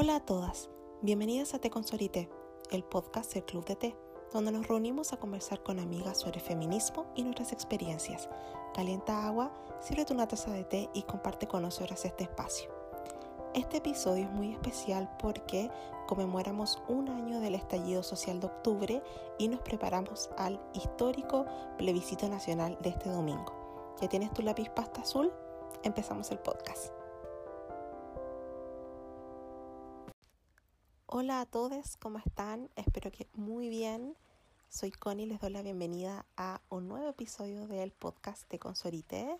Hola a todas, bienvenidas a Té con Sorité, el podcast del Club de Té, donde nos reunimos a conversar con amigas sobre feminismo y nuestras experiencias. Calienta agua, sírvete una taza de té y comparte con nosotras este espacio. Este episodio es muy especial porque conmemoramos un año del estallido social de octubre y nos preparamos al histórico plebiscito nacional de este domingo. ¿Ya tienes tu lápiz pasta azul? Empezamos el podcast. Hola a todos, ¿cómo están? Espero que muy bien. Soy Connie, les doy la bienvenida a un nuevo episodio del podcast de Consorite.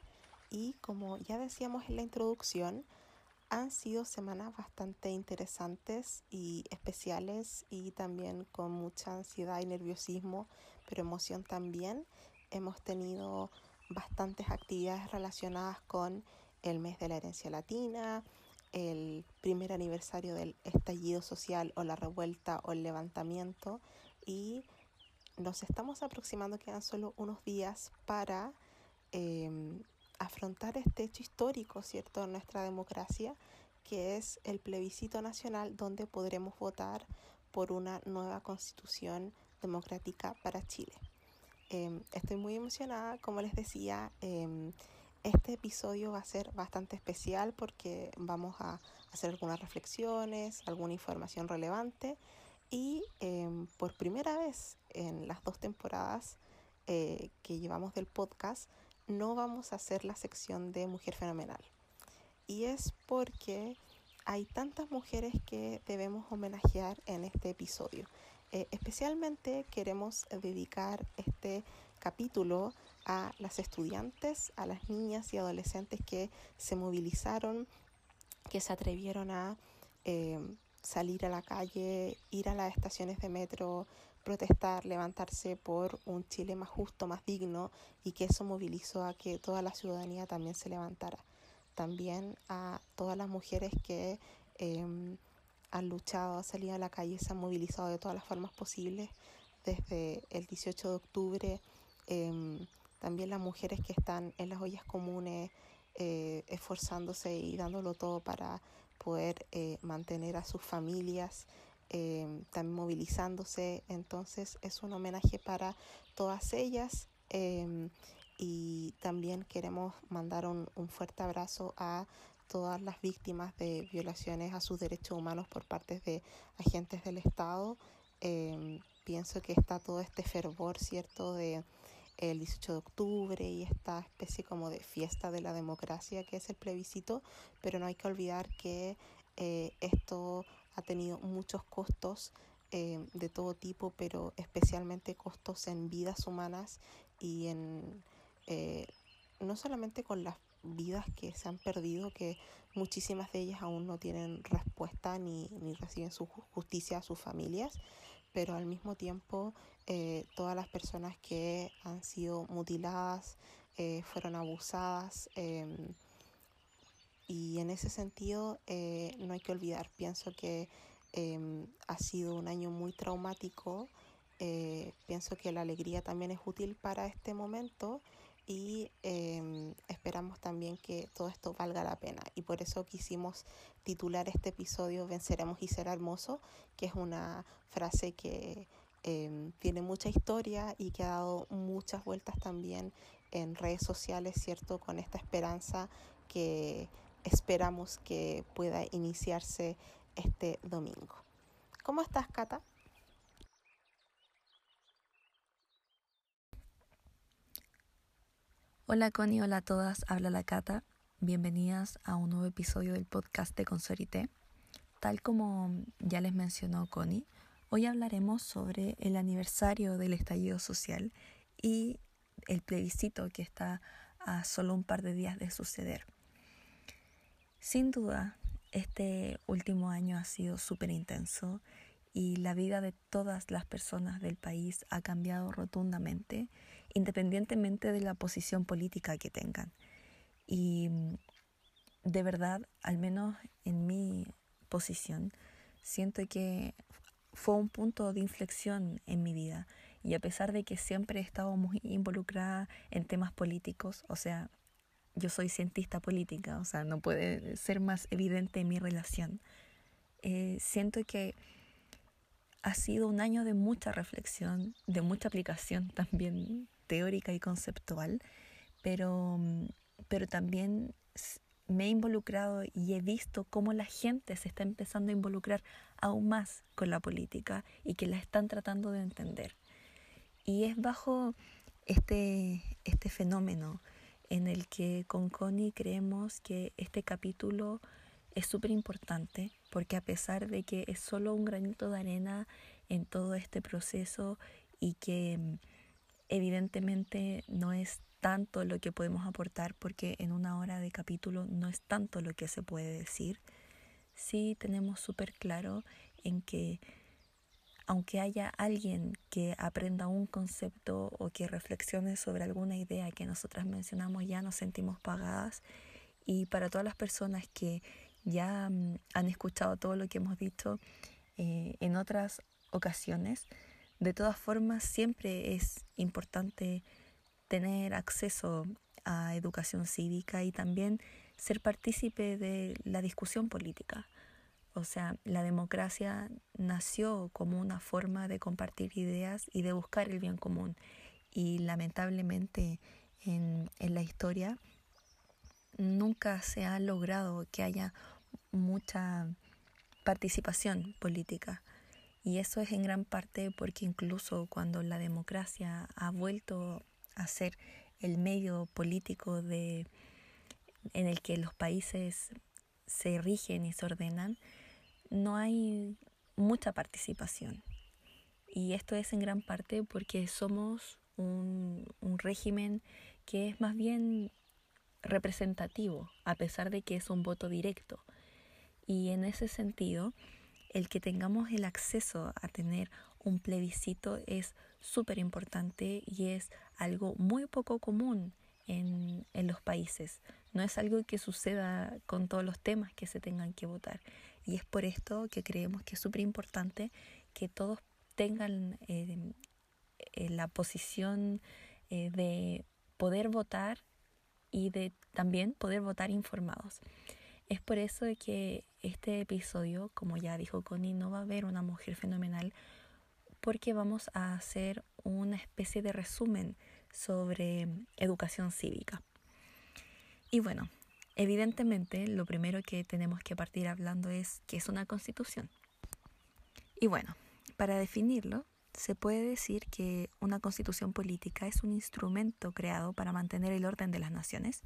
Y como ya decíamos en la introducción, han sido semanas bastante interesantes y especiales y también con mucha ansiedad y nerviosismo, pero emoción también. Hemos tenido bastantes actividades relacionadas con el mes de la herencia latina, el primer aniversario del estallido social o la revuelta o el levantamiento y nos estamos aproximando, quedan solo unos días para em, afrontar este hecho histórico, ¿cierto?, en nuestra democracia, que es el plebiscito nacional donde podremos votar por una nueva constitución democrática para Chile. Em, estoy muy emocionada, como les decía, em, este episodio va a ser bastante especial porque vamos a hacer algunas reflexiones, alguna información relevante y em, por primera vez en las dos temporadas eh, que llevamos del podcast no vamos a hacer la sección de Mujer Fenomenal. Y es porque hay tantas mujeres que debemos homenajear en este episodio. Eh, especialmente queremos dedicar este capítulo a las estudiantes, a las niñas y adolescentes que se movilizaron, que se atrevieron a eh, salir a la calle, ir a las estaciones de metro, protestar, levantarse por un Chile más justo, más digno y que eso movilizó a que toda la ciudadanía también se levantara. También a todas las mujeres que em, han luchado, han salido a la calle, se han movilizado de todas las formas posibles desde el 18 de octubre Em, también las mujeres que están en las ollas comunes eh, esforzándose y dándolo todo para poder eh, mantener a sus familias, em, también movilizándose. Entonces es un homenaje para todas ellas y también queremos mandar un, un, fuerte abrazo a todas las víctimas de violaciones a sus derechos humanos por parte de agentes del Estado. pienso que está todo este fervor, ¿cierto?, de el 18 de octubre y esta especie como de fiesta de la democracia que es el plebiscito, pero no hay que olvidar que eh, esto ha tenido muchos costos eh, de todo tipo, pero especialmente costos en vidas humanas y en eh, no solamente con las vidas que se han perdido, que muchísimas de ellas aún no tienen respuesta ni, ni reciben su justicia a sus familias, pero al mismo tiempo eh, todas las personas que han sido mutiladas, eh, fueron abusadas. Em, y en ese sentido eh, no hay que olvidar, pienso que em, ha sido un año muy traumático, pienso que la alegría también es útil para este momento y em, esperamos también que todo esto valga la pena. Y por eso quisimos titular este episodio Venceremos y será hermoso, que es una frase que em, tiene mucha historia y que ha dado muchas vueltas también en redes sociales, ¿cierto? Con esta esperanza que esperamos que pueda iniciarse este domingo. ¿Cómo estás, Cata? Hola Connie, hola a todas, habla la Cata. Bienvenidas a un nuevo episodio del podcast de Consorité. Tal como ya les mencionó Connie, hoy hablaremos sobre el aniversario del estallido social y el plebiscito que está a solo un par de días de suceder. Sin duda, este último año ha sido súper intenso y la vida de todas las personas del país ha cambiado rotundamente, independientemente de la posición política que tengan. Y de verdad, al menos en mi posición, siento que fue un punto de inflexión en mi vida. Y a pesar de que siempre he estado muy involucrada en temas políticos, o sea, yo soy cientista política, o sea, no puede ser más evidente mi relación eh, siento que ha sido un año de mucha reflexión, de mucha aplicación también teórica y conceptual, pero, pero también me he involucrado y he visto cómo la gente se está empezando a involucrar aún más con la política y que la están tratando de entender. Y es bajo este, este fenómeno en el que con Connie creemos que este capítulo es súper importante porque a pesar de que es solo un granito de arena en todo este proceso y que mm, evidentemente no es tanto lo que podemos aportar porque en una hora de capítulo no es tanto lo que se puede decir, sí tenemos súper claro en que aunque haya alguien que aprenda un concepto o que reflexione sobre alguna idea que nosotras mencionamos, ya nos sentimos pagadas. Y para todas las personas que ya mm, han escuchado todo lo que hemos dicho eh, en otras ocasiones, de todas formas siempre es importante tener acceso a educación cívica y también ser partícipe de la discusión política. O sea, la democracia nació como una forma de compartir ideas y de buscar el bien común. Y lamentablemente en, en la historia nunca se ha logrado que haya mucha participación política. Y eso es en gran parte porque incluso cuando la democracia ha vuelto a ser el medio político de, en el que los países se rigen y se ordenan, no hay mucha participación. Y esto es en gran parte porque somos un, régimen que es más bien representativo, a pesar de que es un voto directo. Y en ese sentido, el que tengamos el acceso a tener un plebiscito es súper importante y es algo muy poco común en, en, los países. No es algo que suceda con todos los temas que se tengan que votar. Y es por esto que creemos que es súper importante que todos tengan eh, eh, la posición eh, de poder votar y de también poder votar informados. Es por eso que este episodio, como ya dijo Connie, no va a haber una mujer fenomenal porque vamos a hacer una especie de resumen sobre educación cívica. Y bueno, Evidentemente, lo primero que tenemos que partir hablando es qué es una constitución. Y bueno, para definirlo, se puede decir que una constitución política es un instrumento creado para mantener el orden de las naciones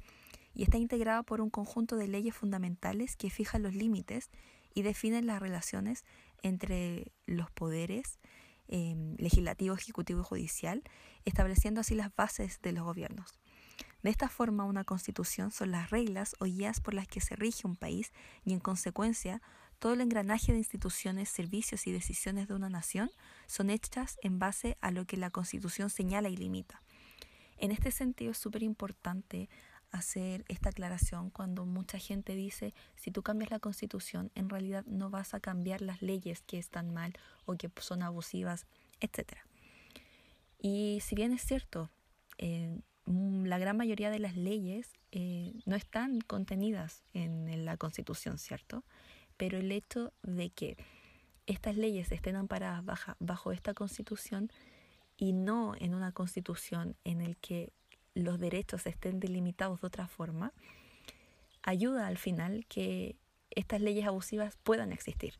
y está integrado por un conjunto de leyes fundamentales que fijan los límites y definen las relaciones entre los poderes eh, legislativo, ejecutivo y judicial, estableciendo así las bases de los gobiernos. De esta forma, una constitución son las reglas o guías por las que se rige un país y, en consecuencia, todo el engranaje de instituciones, servicios y decisiones de una nación son hechas en base a lo que la constitución señala y limita. En este sentido, es súper importante hacer esta aclaración cuando mucha gente dice, si tú cambias la constitución, en realidad no vas a cambiar las leyes que están mal o que son abusivas, etc. Y si bien es cierto, eh, Mm, la gran mayoría de las leyes eh, no están contenidas en, la Constitución, ¿cierto? Pero el hecho de que estas leyes estén amparadas bajo esta Constitución y no en una Constitución en el que los derechos estén delimitados de otra forma, ayuda al final que estas leyes abusivas puedan existir.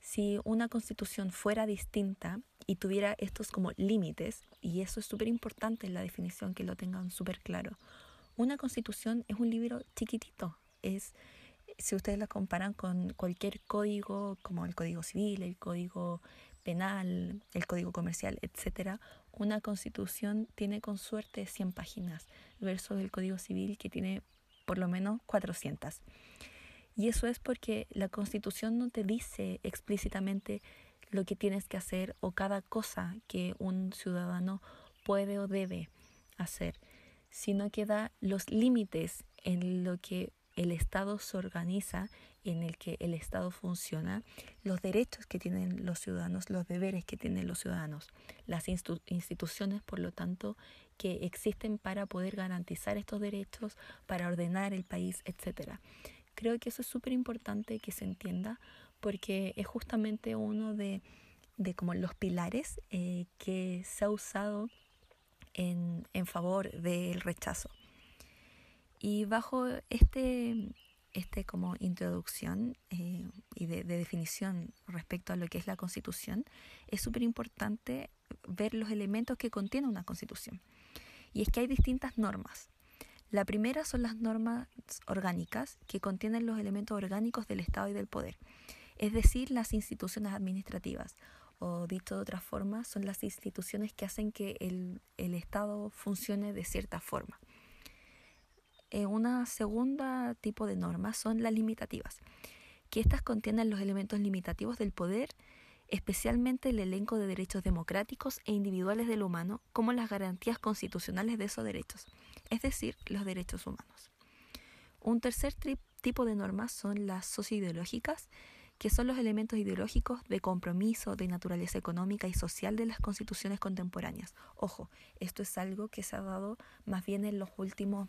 Si una constitución fuera distinta y tuviera estos como límites, y eso es súper importante en la definición que lo tengan súper claro. Una constitución es un libro chiquitito, es si ustedes la comparan con cualquier código como el código civil, el código penal, el código comercial, etcétera, una constitución tiene con suerte 100 páginas versus el código civil que tiene por lo menos 400. Y eso es porque la constitución no te dice explícitamente lo que tienes que hacer o cada cosa que un ciudadano puede o debe hacer, sino que da los límites en lo que el Estado se organiza, en el que el Estado funciona, los derechos que tienen los ciudadanos, los deberes que tienen los ciudadanos, las instituciones, por lo tanto, que existen para poder garantizar estos derechos, para ordenar el país, etc. Creo que eso es súper importante que se entienda porque es justamente uno de, de como los pilares eh, que se ha usado en, en favor del rechazo. Y bajo este, este como introducción eh, y de, de, definición respecto a lo que es la constitución, es súper importante ver los elementos que contiene una constitución. Y es que hay distintas normas. La primera son las normas orgánicas, que contienen los elementos orgánicos del Estado y del poder, es decir, las instituciones administrativas, o dicho de otra forma, son las instituciones que hacen que el, el Estado funcione de cierta forma. Eh, una segunda tipo de normas son las limitativas, que estas contienen los elementos limitativos del poder, especialmente el elenco de derechos democráticos e individuales del humano, como las garantías constitucionales de esos derechos, es decir, los derechos humanos. Un tercer tipo de normas son las socioideológicas, que son los elementos ideológicos de compromiso de naturaleza económica y social de las constituciones contemporáneas. Ojo, esto es algo que se ha dado más bien en los últimos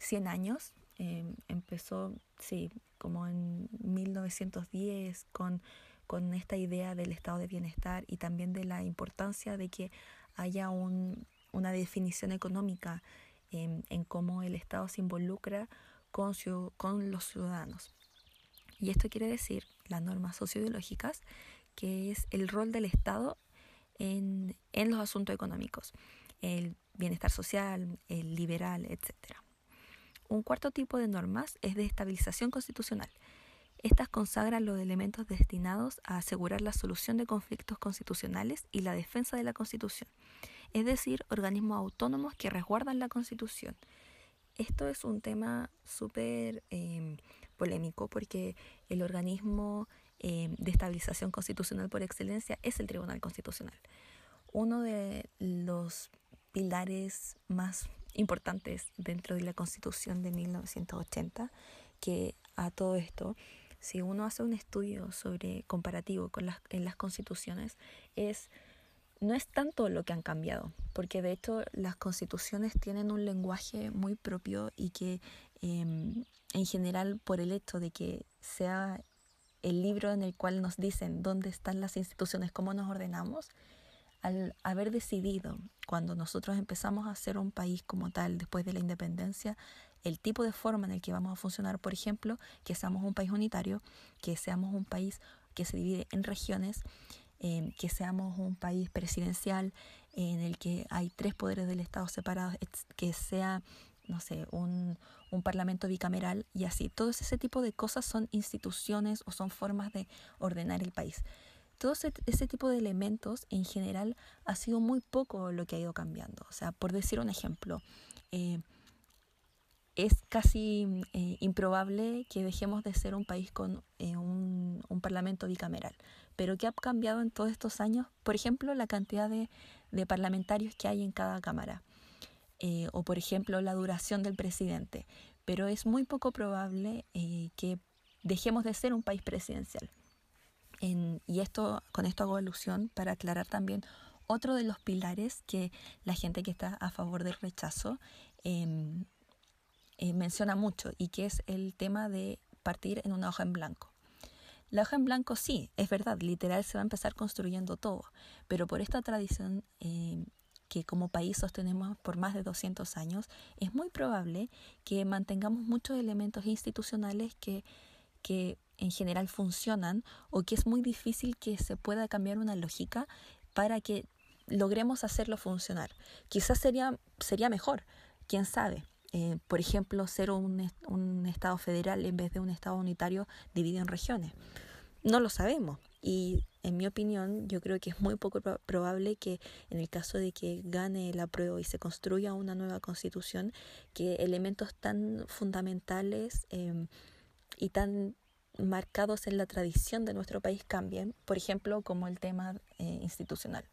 100 años. Eh, empezó, sí, como en 1910 con, con esta idea del estado de bienestar y también de la importancia de que haya un, una definición económica en, en, cómo el Estado se involucra con, los ciudadanos. Y esto quiere decir las normas socioideológicas, que es el rol del Estado en, en los asuntos económicos, el bienestar social, el liberal, etcétera. Un cuarto tipo de normas es de estabilización constitucional. Estas consagran los elementos destinados a asegurar la solución de conflictos constitucionales y la defensa de la Constitución, es decir, organismos autónomos que resguardan la Constitución. Esto es un tema súper eh, polémico porque el organismo eh, de estabilización constitucional por excelencia es el Tribunal Constitucional. Uno de los pilares más importantes dentro de la Constitución de 1980, que a todo esto, si uno hace un estudio sobre comparativo con las, en las constituciones, es no es tanto lo que han cambiado, porque de hecho las constituciones tienen un lenguaje muy propio y que eh, en general por el hecho de que sea el libro en el cual nos dicen dónde están las instituciones, cómo nos ordenamos, al haber decidido, cuando nosotros empezamos a ser un país como tal después de la independencia, el tipo de forma en el que vamos a funcionar, por ejemplo, que seamos un país unitario, que seamos un país que se divide en regiones, eh, que seamos un país presidencial en el que hay tres poderes del Estado separados, que sea, no sé, un, un parlamento bicameral y así. Todo ese tipo de cosas son instituciones o son formas de ordenar el país todo ese, tipo de elementos en general ha sido muy poco lo que ha ido cambiando. O sea, por decir un ejemplo, eh, es casi eh, improbable que dejemos de ser un país con eh, un, parlamento bicameral. Pero ¿qué ha cambiado en todos estos años? Por ejemplo, la cantidad de parlamentarios que hay en cada cámara. o por ejemplo, la duración del presidente. Pero es muy poco probable que dejemos de ser un país presidencial y esto, con esto hago alusión para aclarar también otro de los pilares que la gente que está a favor del rechazo em, eh, menciona mucho y que es el tema de partir en una hoja en blanco. La hoja en blanco sí, es verdad, literal se va a empezar construyendo todo, pero por esta tradición em, que como país sostenemos por más de 200 años, es muy probable que mantengamos muchos elementos institucionales que, que en general funcionan o que es muy difícil que se pueda cambiar una lógica para que logremos hacerlo funcionar. Quizás sería, sería mejor, quién sabe. Eh, por ejemplo, ser un, un Estado federal en vez de un Estado unitario dividido en regiones. No lo sabemos. Y en mi opinión, yo creo que es muy poco probable que en el caso de que gane la prueba y se construya una nueva constitución, que elementos tan fundamentales eh, y tan marcados en la tradición de nuestro país cambien, por ejemplo, como el tema eh, institucional.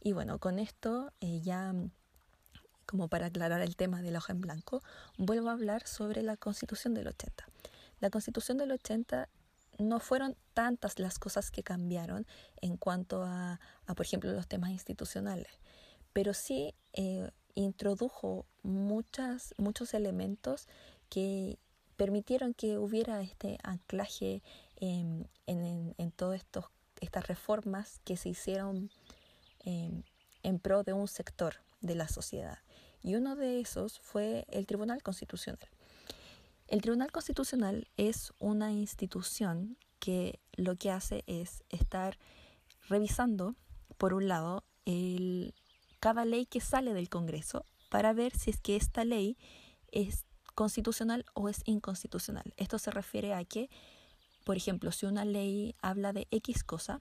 Y bueno, con esto eh, ya como para aclarar el tema de la hoja en blanco, vuelvo a hablar sobre la constitución del 80. La constitución del 80 no fueron tantas las cosas que cambiaron en cuanto a, por ejemplo, los temas institucionales, pero sí eh, introdujo muchas, muchos elementos que permitieron que hubiera este anclaje en, en, todas estas reformas que se hicieron em, en pro de un sector de la sociedad. Y uno de esos fue el Tribunal Constitucional. El Tribunal Constitucional es una institución que lo que hace es estar revisando, por un lado, el, cada ley que sale del Congreso para ver si es que esta ley es constitucional o es inconstitucional. Esto se refiere a que, por ejemplo, si una ley habla de X cosa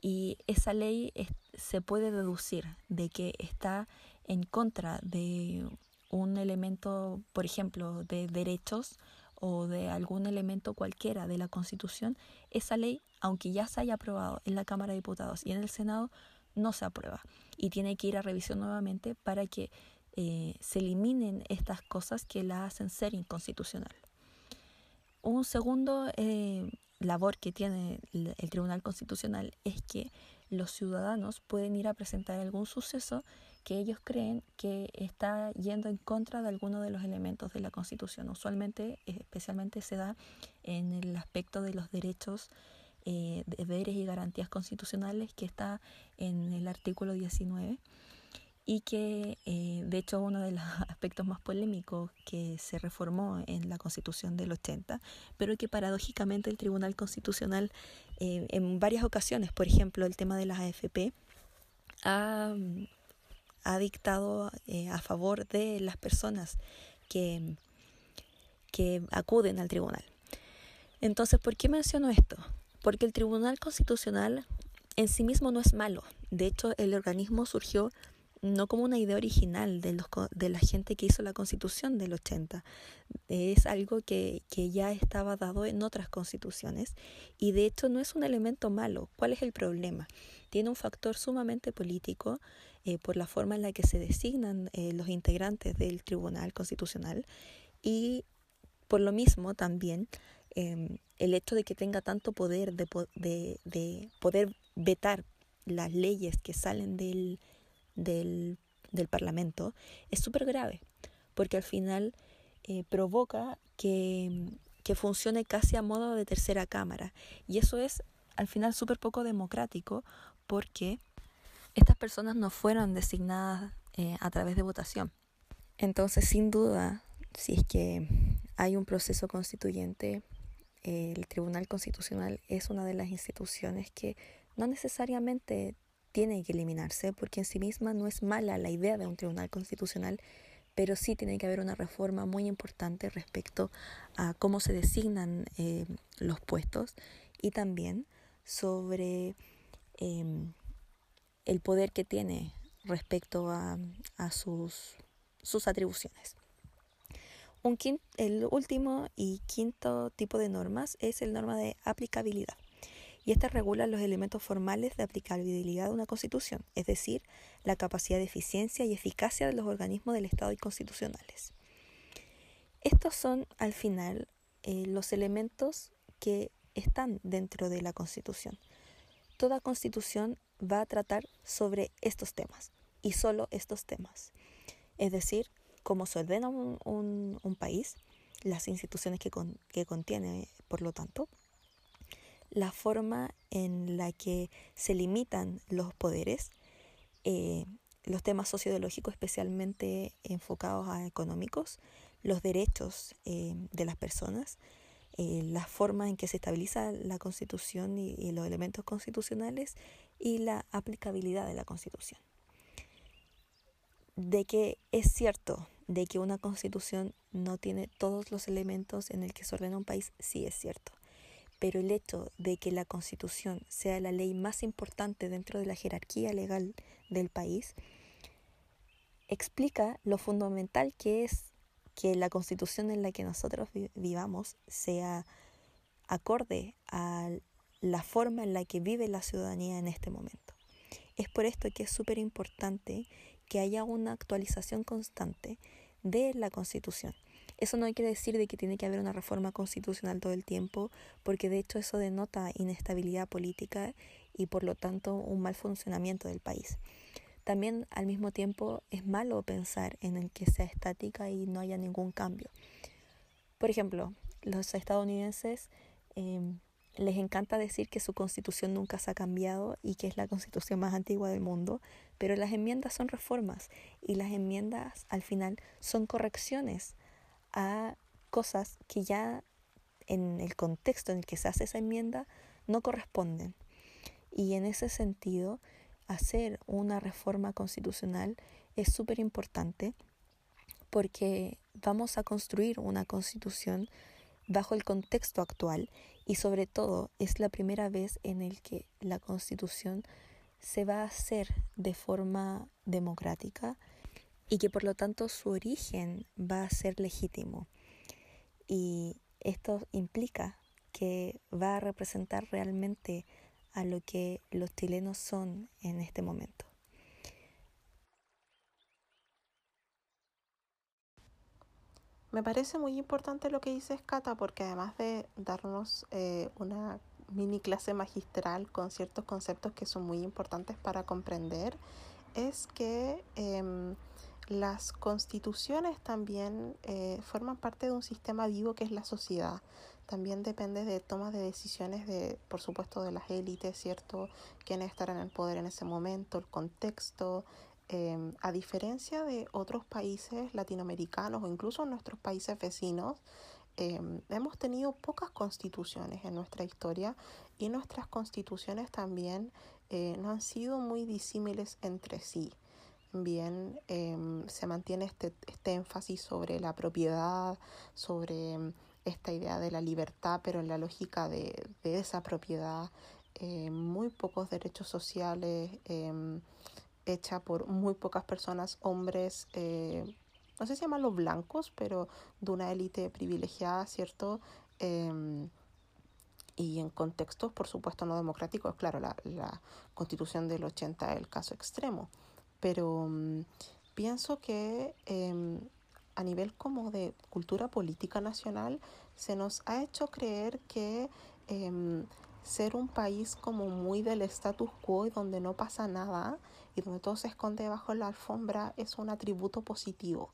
y esa ley se puede deducir de que está en contra de un elemento, por ejemplo, de derechos o de algún elemento cualquiera de la Constitución, esa ley, aunque ya se haya aprobado en la Cámara de Diputados y en el Senado, no se aprueba y tiene que ir a revisión nuevamente para que eh, se eliminen estas cosas que la hacen ser inconstitucional. Un segundo eh, labor que tiene el, Tribunal Constitucional es que los ciudadanos pueden ir a presentar algún suceso que ellos creen que está yendo en contra de alguno de los elementos de la Constitución. Usualmente, especialmente se da en el aspecto de los derechos, eh, deberes y garantías constitucionales que está en el artículo 19 y que eh, de hecho uno de los aspectos más polémicos que se reformó en la Constitución del 80, pero que paradójicamente el Tribunal Constitucional en varias ocasiones, por ejemplo el tema de las AFP, ha ha dictado eh, a favor de las personas que, que acuden al tribunal. Entonces, ¿por qué menciono esto? Porque el Tribunal Constitucional en sí mismo no es malo. De hecho, el organismo surgió no como una idea original de, los, de la gente que hizo la constitución del 80. Es algo que, que, ya estaba dado en otras constituciones y de hecho no es un elemento malo. ¿Cuál es el problema? Tiene un factor sumamente político eh, por la forma en la que se designan eh, los integrantes del Tribunal Constitucional y por lo mismo también em, el hecho de que tenga tanto poder de, de, de poder vetar las leyes que salen del, del, del Parlamento es súper grave, porque al final eh, provoca que, que funcione casi a modo de tercera cámara. Y eso es al final súper poco democrático porque estas personas no fueron designadas eh, a través de votación. Entonces, sin duda, si es que hay un proceso constituyente, el Tribunal Constitucional es una de las instituciones que no necesariamente tiene que eliminarse, porque en sí misma no es mala la idea de un Tribunal Constitucional, pero sí tiene que haber una reforma muy importante respecto a cómo se designan eh, los puestos y también sobre em, el poder que tiene respecto a, sus, sus atribuciones. Un el último y quinto tipo de normas es el norma de aplicabilidad. Y esta regula los elementos formales de aplicabilidad de una constitución, es decir, la capacidad de eficiencia y eficacia de los organismos del Estado y constitucionales. Estos son, al final, eh, los elementos que están dentro de la Constitución. Toda Constitución va a tratar sobre estos temas y solo estos temas. Es decir, cómo se ordena un, país, las instituciones que, que contiene, por lo tanto, la forma en la que se limitan los poderes, eh, los temas sociológicos especialmente enfocados a económicos, los derechos eh, de las personas, eh, la forma en que se estabiliza la constitución y, los elementos constitucionales y la aplicabilidad de la constitución. De que es cierto de que una constitución no tiene todos los elementos en el que se ordena un país, sí es cierto. Pero el hecho de que la constitución sea la ley más importante dentro de la jerarquía legal del país explica lo fundamental que es que la constitución en la que nosotros vivamos sea acorde a la forma en la que vive la ciudadanía en este momento. Es por esto que es súper importante que haya una actualización constante de la constitución. Eso no quiere decir de que tiene que haber una reforma constitucional todo el tiempo, porque de hecho eso denota inestabilidad política y por lo tanto un mal funcionamiento del país. También al mismo tiempo es malo pensar en el que sea estática y no haya ningún cambio. Por ejemplo, los estadounidenses em, les encanta decir que su constitución nunca se ha cambiado y que es la constitución más antigua del mundo, pero las enmiendas son reformas y las enmiendas al final son correcciones a cosas que ya en el contexto en el que se hace esa enmienda no corresponden. Y en ese sentido, hacer una reforma constitucional es súper importante porque vamos a construir una constitución bajo el contexto actual y sobre todo es la primera vez en el que la constitución se va a hacer de forma democrática y que por lo tanto su origen va a ser legítimo. Y esto implica que va a representar realmente a lo que los chilenos son en este momento. Me parece muy importante lo que dice Cata porque además de darnos eh, una mini clase magistral con ciertos conceptos que son muy importantes para comprender, es que em, las constituciones también eh, forman parte de un sistema vivo que es la sociedad. También depende de tomas de decisiones de, por supuesto, de las élites, ¿cierto? Quiénes estarán en el poder en ese momento, el contexto, Em, a diferencia de otros países latinoamericanos o incluso nuestros países vecinos, em, hemos tenido pocas constituciones en nuestra historia y nuestras constituciones también eh, no han sido muy disímiles entre sí. Bien, em, se mantiene este, este, énfasis sobre la propiedad, sobre esta idea de la libertad, pero en la lógica de, de esa propiedad, eh, muy pocos derechos sociales hecha por muy pocas personas, hombres, eh, no sé si llaman los blancos, pero de una élite privilegiada, ¿cierto? Em, y en contextos, por supuesto, no democráticos, claro, la, la constitución del 80 es el caso extremo, pero mm, pienso que em, a nivel como de cultura política nacional se nos ha hecho creer que em, ser un país como muy del status quo y donde no pasa nada y donde todo se esconde bajo la alfombra es un atributo positivo.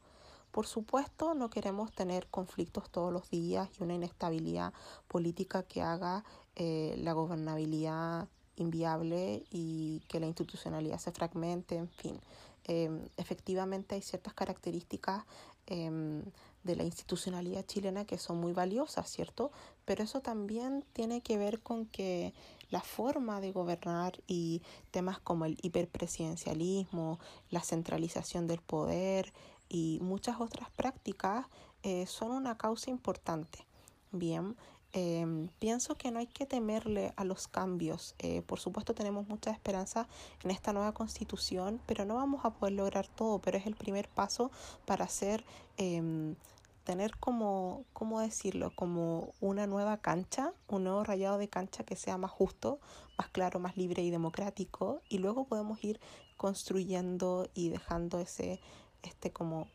Por supuesto, no queremos tener conflictos todos los días y una inestabilidad política que haga eh, la gobernabilidad inviable y que la institucionalidad se fragmente, en fin. Em, efectivamente hay ciertas características em, de la institucionalidad chilena que son muy valiosas, ¿cierto? Pero eso también tiene que ver con que la forma de gobernar y temas como el hiperpresidencialismo, la centralización del poder y muchas otras prácticas eh, son una causa importante. Bien, Em, pienso que no hay que temerle a los cambios. Eh, por supuesto tenemos mucha esperanza en esta nueva constitución, pero no vamos a poder lograr todo, pero es el primer paso para hacer, em, tener como, ¿cómo decirlo? Como una nueva cancha, un nuevo rayado de cancha que sea más justo, más claro, más libre y democrático, y luego podemos ir construyendo y dejando ese, este como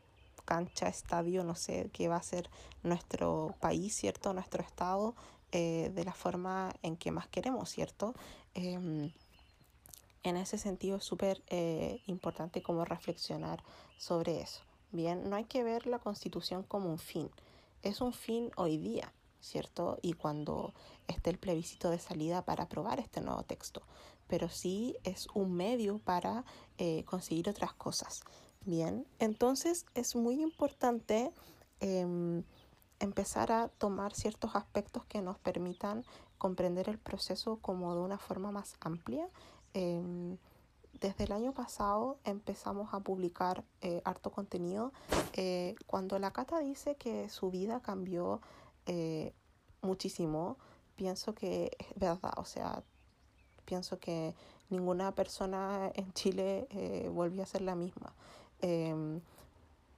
cancha, estadio, no sé, qué va a ser nuestro país, ¿cierto? Nuestro estado, eh, de la forma en que más queremos, ¿cierto? Em, en ese sentido es súper eh, importante como reflexionar sobre eso. Bien, no hay que ver la constitución como un fin, es un fin hoy día, ¿cierto? Y cuando esté el plebiscito de salida para aprobar este nuevo texto, pero sí es un medio para eh, conseguir otras cosas. Bien, entonces es muy importante em, empezar a tomar ciertos aspectos que nos permitan comprender el proceso como de una forma más amplia. Em, desde el año pasado empezamos a publicar eh, harto contenido. Eh, cuando la Cata dice que su vida cambió eh, muchísimo, pienso que es verdad. O sea, pienso que ninguna persona en Chile volvió a ser la misma. Em,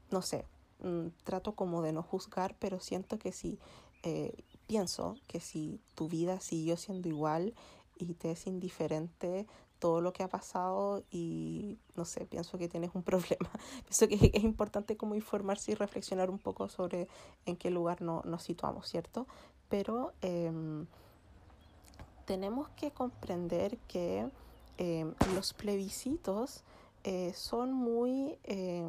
no sé, mm, trato como de no juzgar, pero siento que si, eh, pienso que si tu vida siguió siendo igual y te es indiferente todo lo que ha pasado y no sé, pienso que tienes un problema. pienso que es importante como informarse y reflexionar un poco sobre en qué lugar no, nos situamos, ¿cierto? Pero em, tenemos que comprender que em, los plebiscitos eh, son muy, eh,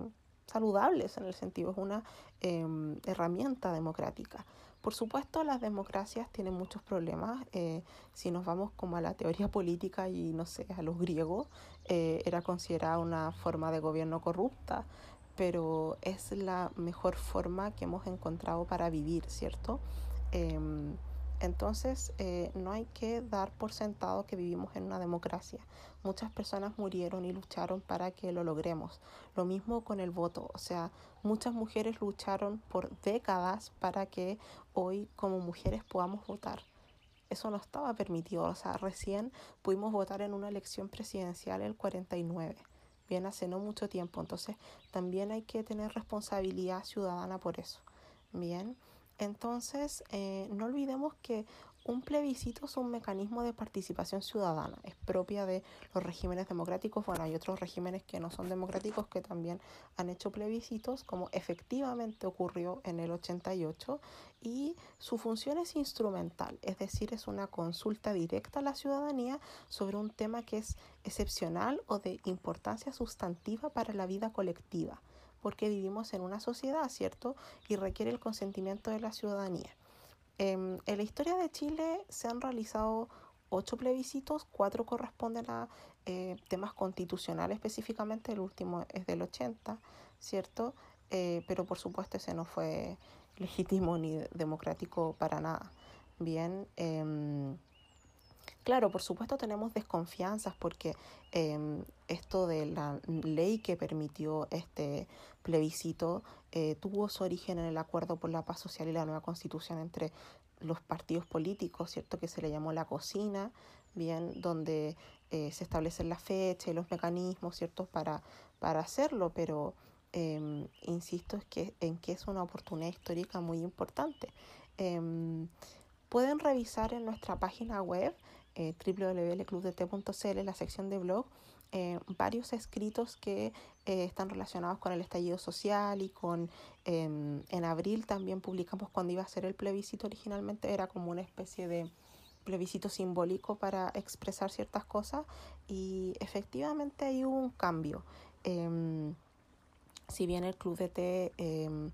saludables en el sentido, es una em, herramienta democrática. Por supuesto, las democracias tienen muchos problemas. Eh, si nos vamos como a la teoría política y no sé, a los griegos, eh, era considerada una forma de gobierno corrupta, pero es la mejor forma que hemos encontrado para vivir, ¿cierto? Em, entonces, eh, no hay que dar por sentado que vivimos en una democracia. Muchas personas murieron y lucharon para que lo logremos. Lo mismo con el voto. O sea, muchas mujeres lucharon por décadas para que hoy como mujeres podamos votar. Eso no estaba permitido. O sea, recién pudimos votar en una elección presidencial el 49. Bien, hace no mucho tiempo. Entonces, también hay que tener responsabilidad ciudadana por eso. Bien. Entonces, eh, no olvidemos que un plebiscito es un mecanismo de participación ciudadana, es propia de los regímenes democráticos. Bueno, hay otros regímenes que no son democráticos que también han hecho plebiscitos, como efectivamente ocurrió en el 88, y su función es instrumental, es decir, es una consulta directa a la ciudadanía sobre un tema que es excepcional o de importancia sustantiva para la vida colectiva porque vivimos en una sociedad, ¿cierto? Y requiere el consentimiento de la ciudadanía. Em, en la historia de Chile se han realizado ocho plebiscitos, cuatro corresponden a eh, temas constitucionales específicamente, el último es del 80, ¿cierto? Eh, pero por supuesto ese no fue legítimo ni democrático para nada. Bien, em, Claro, por supuesto tenemos desconfianzas porque em, esto de la ley que permitió este plebiscito eh, tuvo su origen en el acuerdo por la paz social y la nueva constitución entre los partidos políticos, ¿cierto? Que se le llamó la cocina, bien, donde eh, se establecen la fecha y los mecanismos, ¿cierto? Para, para hacerlo, pero em, insisto es que, en que es una oportunidad histórica muy importante. Em, pueden revisar en nuestra página web eh, la sección de blog, eh, varios escritos que eh, están relacionados con el estallido social y con em, en abril también publicamos cuando iba a ser el plebiscito originalmente era como una especie de plebiscito simbólico para expresar ciertas cosas y efectivamente hay un cambio. Em, si bien el club de té em,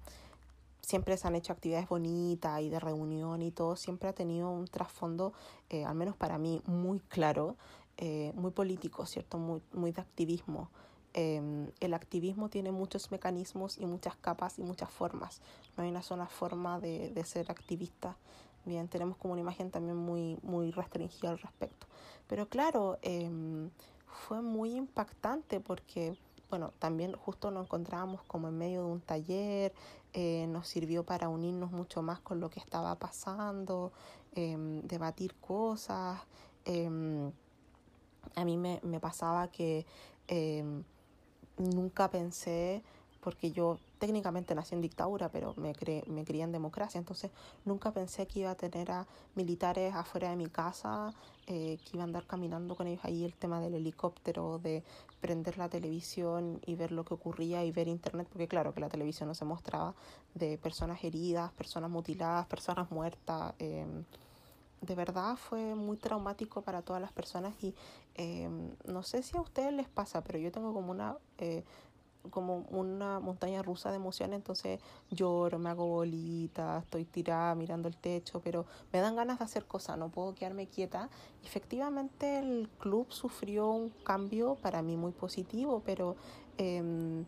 siempre se han hecho actividades bonitas y de reunión y todo, siempre ha tenido un trasfondo, eh, al menos para mí, muy claro, eh, muy político, ¿cierto? Muy, muy de activismo. Em, el activismo tiene muchos mecanismos y muchas capas y muchas formas. No hay una sola forma de, de ser activista. Bien, tenemos como una imagen también muy, muy restringida al respecto. Pero claro, em, fue muy impactante porque bueno, también justo nos encontrábamos como en medio de un taller, eh, nos sirvió para unirnos mucho más con lo que estaba pasando, em, debatir cosas. Em, a mí me, me pasaba que em, nunca pensé porque yo técnicamente nací en dictadura, pero me, cre me crié en democracia, entonces nunca pensé que iba a tener a militares afuera de mi casa, eh, que iba a andar caminando con ellos ahí el tema del helicóptero, de prender la televisión y ver lo que ocurría y ver internet, porque claro que la televisión no se mostraba de personas heridas, personas mutiladas, personas muertas. Eh, de verdad fue muy traumático para todas las personas y eh, no sé si a ustedes les pasa, pero yo tengo como una eh, como una montaña rusa de emociones, entonces lloro, me hago bolitas, estoy tirada mirando el techo, pero me dan ganas de hacer cosas, no puedo quedarme quieta. Efectivamente el club sufrió un cambio para mí muy positivo, pero eh,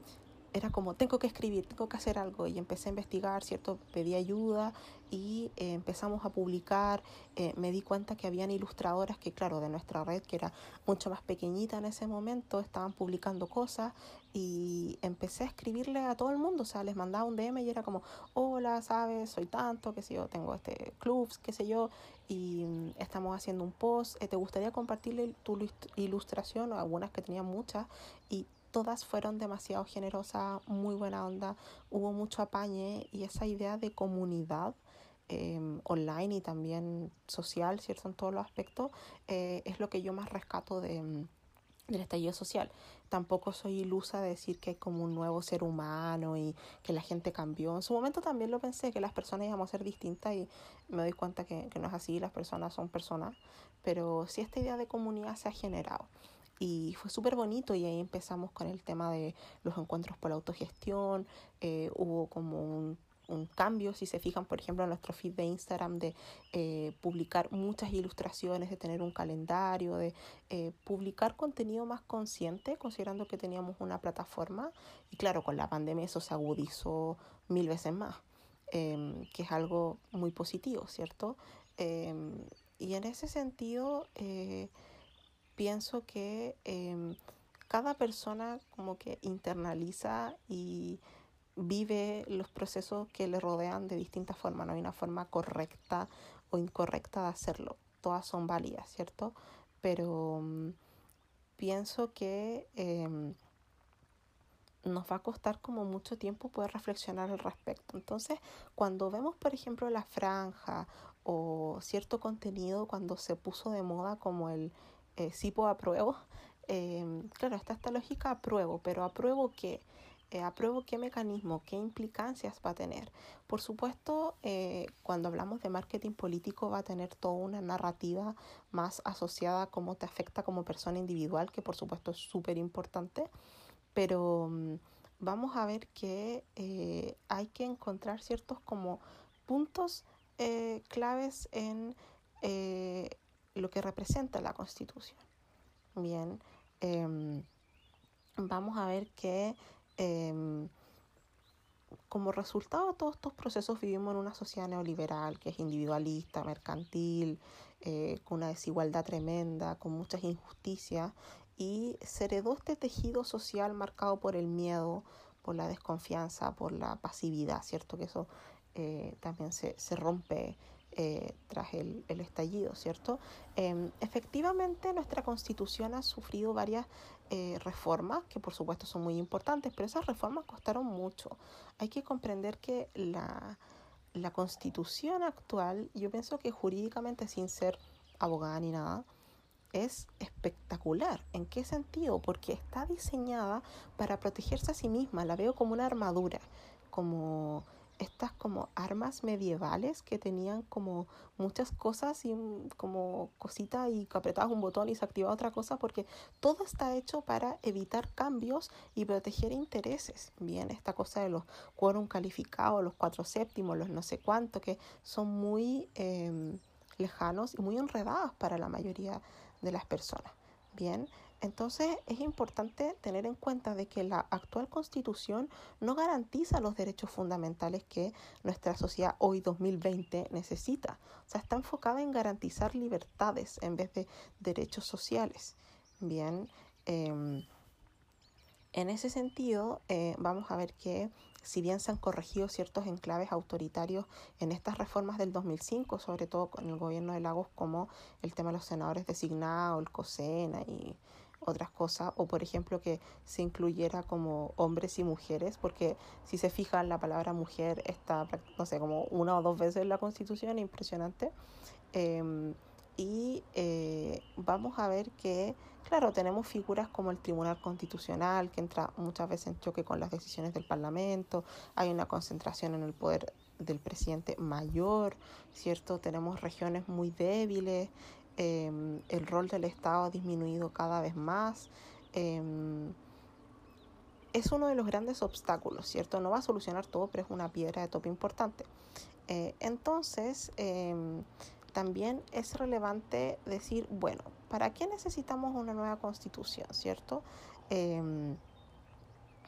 era como, tengo que escribir, tengo que hacer algo. Y empecé a investigar, ¿cierto? Pedí ayuda y eh, empezamos a publicar. Eh, me di cuenta que habían ilustradoras que, claro, de nuestra red, que era mucho más pequeñita en ese momento, estaban publicando cosas y empecé a escribirle a todo el mundo. O sea, les mandaba un DM y era como, hola, ¿sabes? Soy tanto, qué sé yo, tengo este clubs, qué sé yo, y mm, estamos haciendo un post. Eh, ¿Te gustaría compartirle tu ilustración? O algunas que tenían muchas. Y todas fueron demasiado generosas, muy buena onda, hubo mucho apañe y esa idea de comunidad em, online y también social, ¿cierto? En todos los aspectos, eh, es lo que yo más rescato de, em, del estallido social. Tampoco soy ilusa de decir que hay como un nuevo ser humano y que la gente cambió. En su momento también lo pensé, que las personas íbamos a ser distintas y me doy cuenta que, que no es así, las personas son personas, pero sí esta idea de comunidad se ha generado. Y fue súper bonito y ahí empezamos con el tema de los encuentros por la autogestión, eh, hubo como un, un, cambio, si se fijan, por ejemplo, en nuestro feed de Instagram, de eh, publicar muchas ilustraciones, de tener un calendario, de eh, publicar contenido más consciente, considerando que teníamos una plataforma y claro, con la pandemia eso se agudizó mil veces más, em, que es algo muy positivo, ¿cierto? Em, y en ese sentido, eh, pienso que eh, cada persona como que internaliza y vive los procesos que le rodean de distintas formas. No hay una forma correcta o incorrecta de hacerlo. Todas son válidas, ¿cierto? Pero um, pienso que eh, nos va a costar como mucho tiempo poder reflexionar al respecto. Entonces, cuando vemos, por ejemplo, la franja o cierto contenido cuando se puso de moda como el eh, puedo apruebo. Eh, claro, está esta lógica apruebo, pero apruebo qué? Eh, apruebo qué mecanismo, qué implicancias va a tener. Por supuesto, eh, cuando hablamos de marketing político va a tener toda una narrativa más asociada a cómo te afecta como persona individual, que por supuesto es súper importante, pero mm, vamos a ver que hay que encontrar ciertos como puntos claves en lo que representa la Constitución. Bien, em, vamos a ver que em, como resultado de todos estos procesos vivimos en una sociedad neoliberal que es individualista, mercantil, eh, con una desigualdad tremenda, con muchas injusticias y se heredó este tejido social marcado por el miedo, por la desconfianza, por la pasividad, ¿cierto? Que eso eh, también se, se rompe eh, tras el, estallido, ¿cierto? Em, efectivamente, nuestra constitución ha sufrido varias eh, reformas, que por supuesto son muy importantes, pero esas reformas costaron mucho. Hay que comprender que la, la constitución actual, yo pienso que jurídicamente, sin ser abogada ni nada, es espectacular. ¿En qué sentido? Porque está diseñada para protegerse a sí misma. La veo como una armadura, como estas como armas medievales que tenían como muchas cosas y como cositas y que apretabas un botón y se activaba otra cosa porque todo está hecho para evitar cambios y proteger intereses. Bien, esta cosa de los quórum calificados, los cuatro séptimos, los no sé cuánto, que son muy em, lejanos y muy enredados para la mayoría de las personas. Bien, entonces es importante tener en cuenta de que la actual constitución no garantiza los derechos fundamentales que nuestra sociedad hoy 2020 necesita. O sea, está enfocada en garantizar libertades en vez de derechos sociales. Bien, em, en ese sentido eh, vamos a ver que si bien se han corregido ciertos enclaves autoritarios en estas reformas del 2005, sobre todo con el gobierno de Lagos, como el tema de los senadores designados, el COSENA y otras cosas, o por ejemplo que se incluyera como hombres y mujeres, porque si se fijan la palabra mujer está, no sé, como una o dos veces en la Constitución, impresionante. Em, y eh, vamos a ver que, claro, tenemos figuras como el Tribunal Constitucional, que entra muchas veces en choque con las decisiones del Parlamento, hay una concentración en el poder del presidente mayor, ¿cierto? Tenemos regiones muy débiles, Em, el rol del Estado ha disminuido cada vez más. Em, es uno de los grandes obstáculos, ¿cierto? No va a solucionar todo, pero es una piedra de tope importante. Eh, entonces, em, también es relevante decir, bueno, ¿para qué necesitamos una nueva constitución, ¿cierto?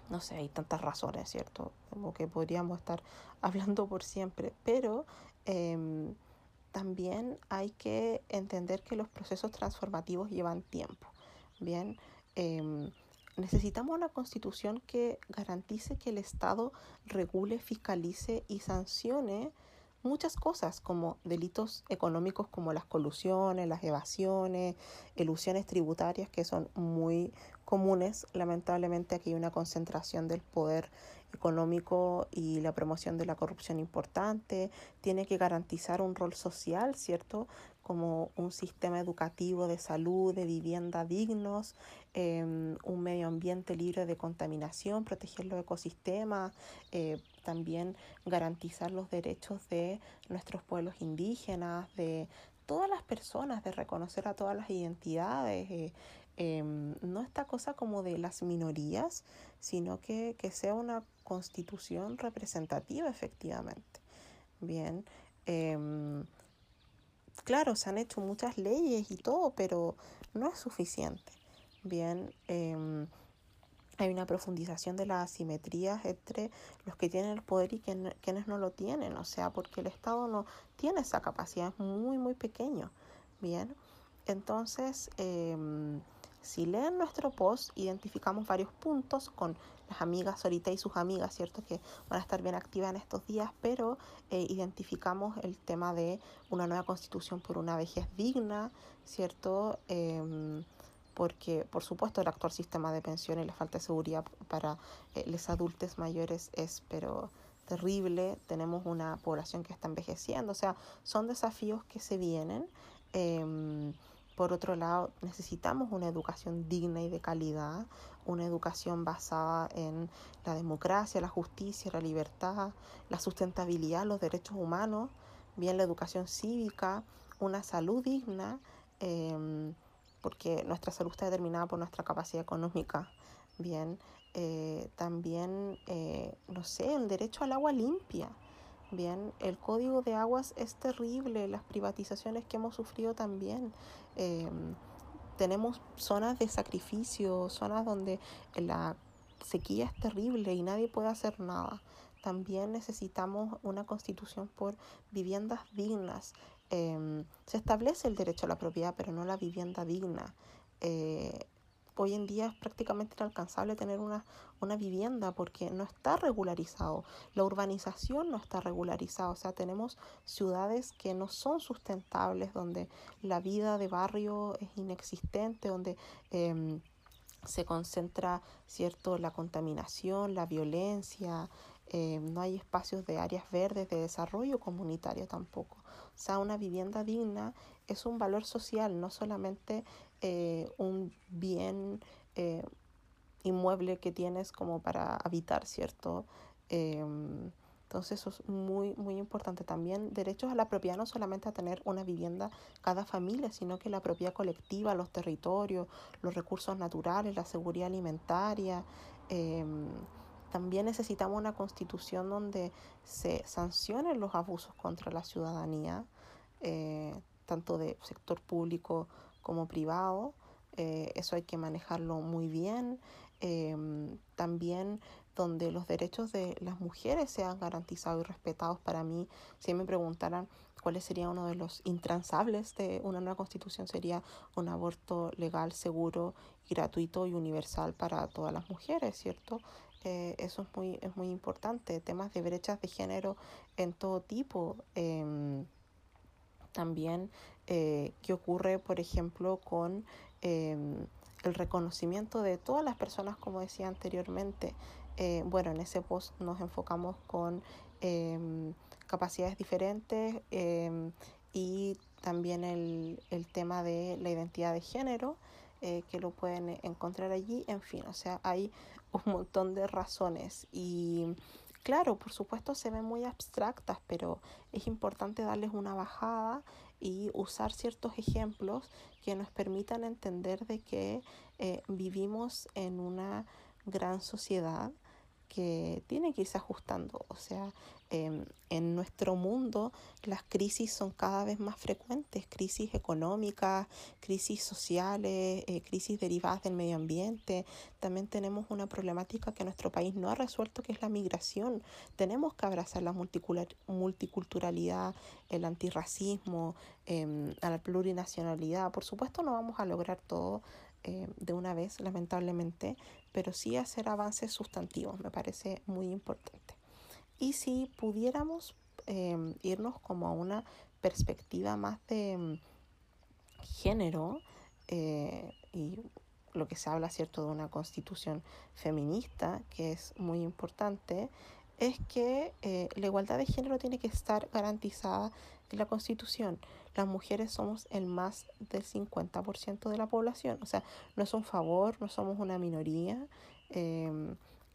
no sé, hay tantas razones, ¿cierto? Como que podríamos estar hablando por siempre, pero también hay que entender que los procesos transformativos llevan tiempo. Bien, em, necesitamos una constitución que garantice que el Estado regule, fiscalice y sancione muchas cosas como delitos económicos como las colusiones, las evasiones, ilusiones tributarias que son muy comunes. Lamentablemente aquí hay una concentración del poder económico y la promoción de la corrupción importante, tiene que garantizar un rol social, ¿cierto? Como un sistema educativo de salud, de vivienda dignos, em, un medio ambiente libre de contaminación, proteger los ecosistemas, eh, también garantizar los derechos de nuestros pueblos indígenas, de todas las personas, de reconocer a todas las identidades, eh, em, no esta cosa como de las minorías, sino que, que sea una constitución representativa efectivamente. Bien, em, claro, se han hecho muchas leyes y todo, pero no es suficiente. Bien, em, hay una profundización de las asimetrías entre los que tienen el poder y quienes no lo tienen, o sea, porque el Estado no tiene esa capacidad, es muy, muy pequeño. Bien, entonces, em, si leen nuestro post, identificamos varios puntos con las amigas ahorita y sus amigas, ¿cierto? Que van a estar bien activas en estos días, pero eh, identificamos el tema de una nueva constitución por una vejez digna, ¿cierto? Em, porque por supuesto el actual sistema de pensiones y la falta de seguridad para eh, los adultos mayores es pero terrible, tenemos una población que está envejeciendo, o sea, son desafíos que se vienen. Em, por otro lado, necesitamos una educación digna y de calidad, una educación basada en la democracia, la justicia, la libertad, la sustentabilidad, los derechos humanos, bien la educación cívica, una salud digna. Eh, porque nuestra salud está determinada por nuestra capacidad económica. Bien, eh, también, eh, no sé, el derecho al agua limpia. Bien, el código de aguas es terrible, las privatizaciones que hemos sufrido también. Em, tenemos zonas de sacrificio, zonas donde la sequía es terrible y nadie puede hacer nada. También necesitamos una constitución por viviendas dignas. Em, se establece el derecho a la propiedad, pero no la vivienda digna. Eh, hoy en día es prácticamente inalcanzable tener una, una vivienda porque no está regularizado. La urbanización no está regularizada. O sea, tenemos ciudades que no son sustentables, donde la vida de barrio es inexistente, donde em, se concentra cierto la contaminación, la violencia, em, no hay espacios de áreas verdes, de desarrollo comunitario tampoco. O sea, una vivienda digna es un valor social, no solamente eh, un bien eh, inmueble que tienes como para habitar, ¿cierto? Em, entonces eso es muy, muy importante. También derechos a la propiedad, no solamente a tener una vivienda cada familia, sino que la propiedad colectiva, los territorios, los recursos naturales, la seguridad alimentaria. También necesitamos una constitución donde se sancionen los abusos contra la ciudadanía, eh, tanto de sector público como privado. Eh, eso hay que manejarlo muy bien. Em, también donde los derechos de las mujeres sean garantizados y respetados. Para mí, si me preguntaran cuál sería uno de los intransables de una nueva constitución, sería un aborto legal, seguro, gratuito y universal para todas las mujeres, ¿cierto? Eh, eso es muy, es muy importante. Temas de brechas de género en todo tipo. Em, también eh, qué ocurre, por ejemplo, con em, el reconocimiento de todas las personas, como decía anteriormente. Eh, bueno, en ese post nos enfocamos con em, capacidades diferentes y también el, el tema de la identidad de género. Eh, que lo pueden encontrar allí, en fin, o sea, hay un montón de razones y claro, por supuesto se ven muy abstractas, pero es importante darles una bajada y usar ciertos ejemplos que nos permitan entender de que eh, vivimos en una gran sociedad que tiene que irse ajustando. O sea, em, en nuestro mundo las crisis son cada vez más frecuentes, crisis económicas, crisis sociales, eh, crisis derivadas del medio ambiente. También tenemos una problemática que nuestro país no ha resuelto, que es la migración. Tenemos que abrazar la multiculturalidad, el antirracismo, em, la plurinacionalidad. Por supuesto no vamos a lograr todo eh, de una vez, lamentablemente, pero sí hacer avances sustantivos, me parece muy importante. Y si pudiéramos em, irnos como a una perspectiva más de em, género, eh, y lo que se habla, ¿cierto?, de una constitución feminista, que es muy importante, es que eh, la igualdad de género tiene que estar garantizada en la Constitución. Las mujeres somos el más del 50% de la población, o sea, no es un favor, no somos una minoría.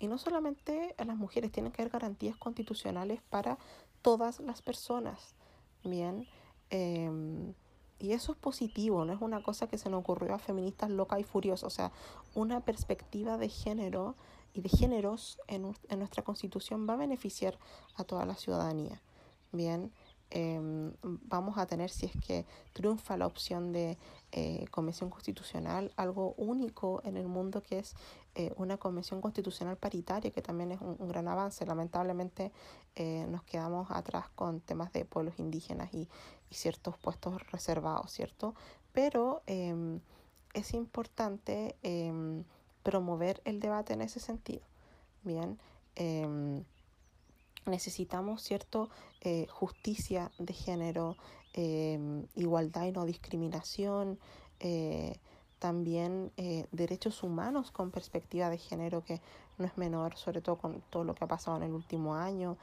Y no solamente a las mujeres, tienen que haber garantías constitucionales para todas las personas. Bien. Em, y eso es positivo, no es una cosa que se nos ocurrió a feministas locas y furiosas, o sea, una perspectiva de género y de géneros en, en nuestra constitución va a beneficiar a toda la ciudadanía. Bien, Em, vamos a tener, si es que triunfa la opción de eh, convención constitucional, algo único en el mundo que es eh, una convención constitucional paritaria, que también es un, gran avance. Lamentablemente eh, nos quedamos atrás con temas de pueblos indígenas y, ciertos puestos reservados, ¿cierto? Pero em, es importante em, promover el debate en ese sentido. Bien necesitamos cierto eh, justicia de género, em, igualdad y no discriminación, también eh, derechos humanos con perspectiva de género que no es menor, sobre todo con todo lo que ha pasado en el último año,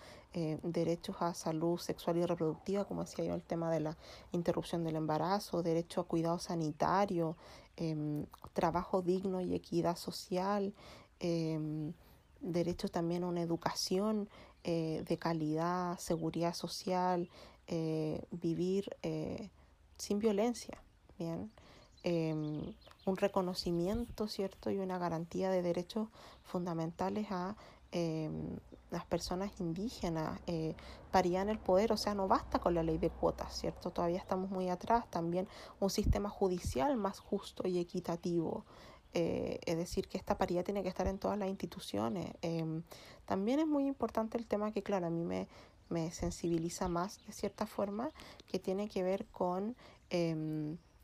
derechos a salud sexual y reproductiva, como decía yo, el tema de la interrupción del embarazo, derecho a cuidado sanitario, em, trabajo digno y equidad social, em, derecho también a una educación eh, de calidad, seguridad social, eh, vivir eh, sin violencia, ¿bien? Em, un reconocimiento, ¿cierto? Y una garantía de derechos fundamentales a em, las personas indígenas, eh, parían el poder, o sea, no basta con la ley de cuotas, ¿cierto? Todavía estamos muy atrás, también un sistema judicial más justo y equitativo, eh, es decir, que esta paridad tiene que estar en todas las instituciones. Em, también es muy importante el tema que, claro, a mí me, me sensibiliza más de cierta forma, que tiene que ver con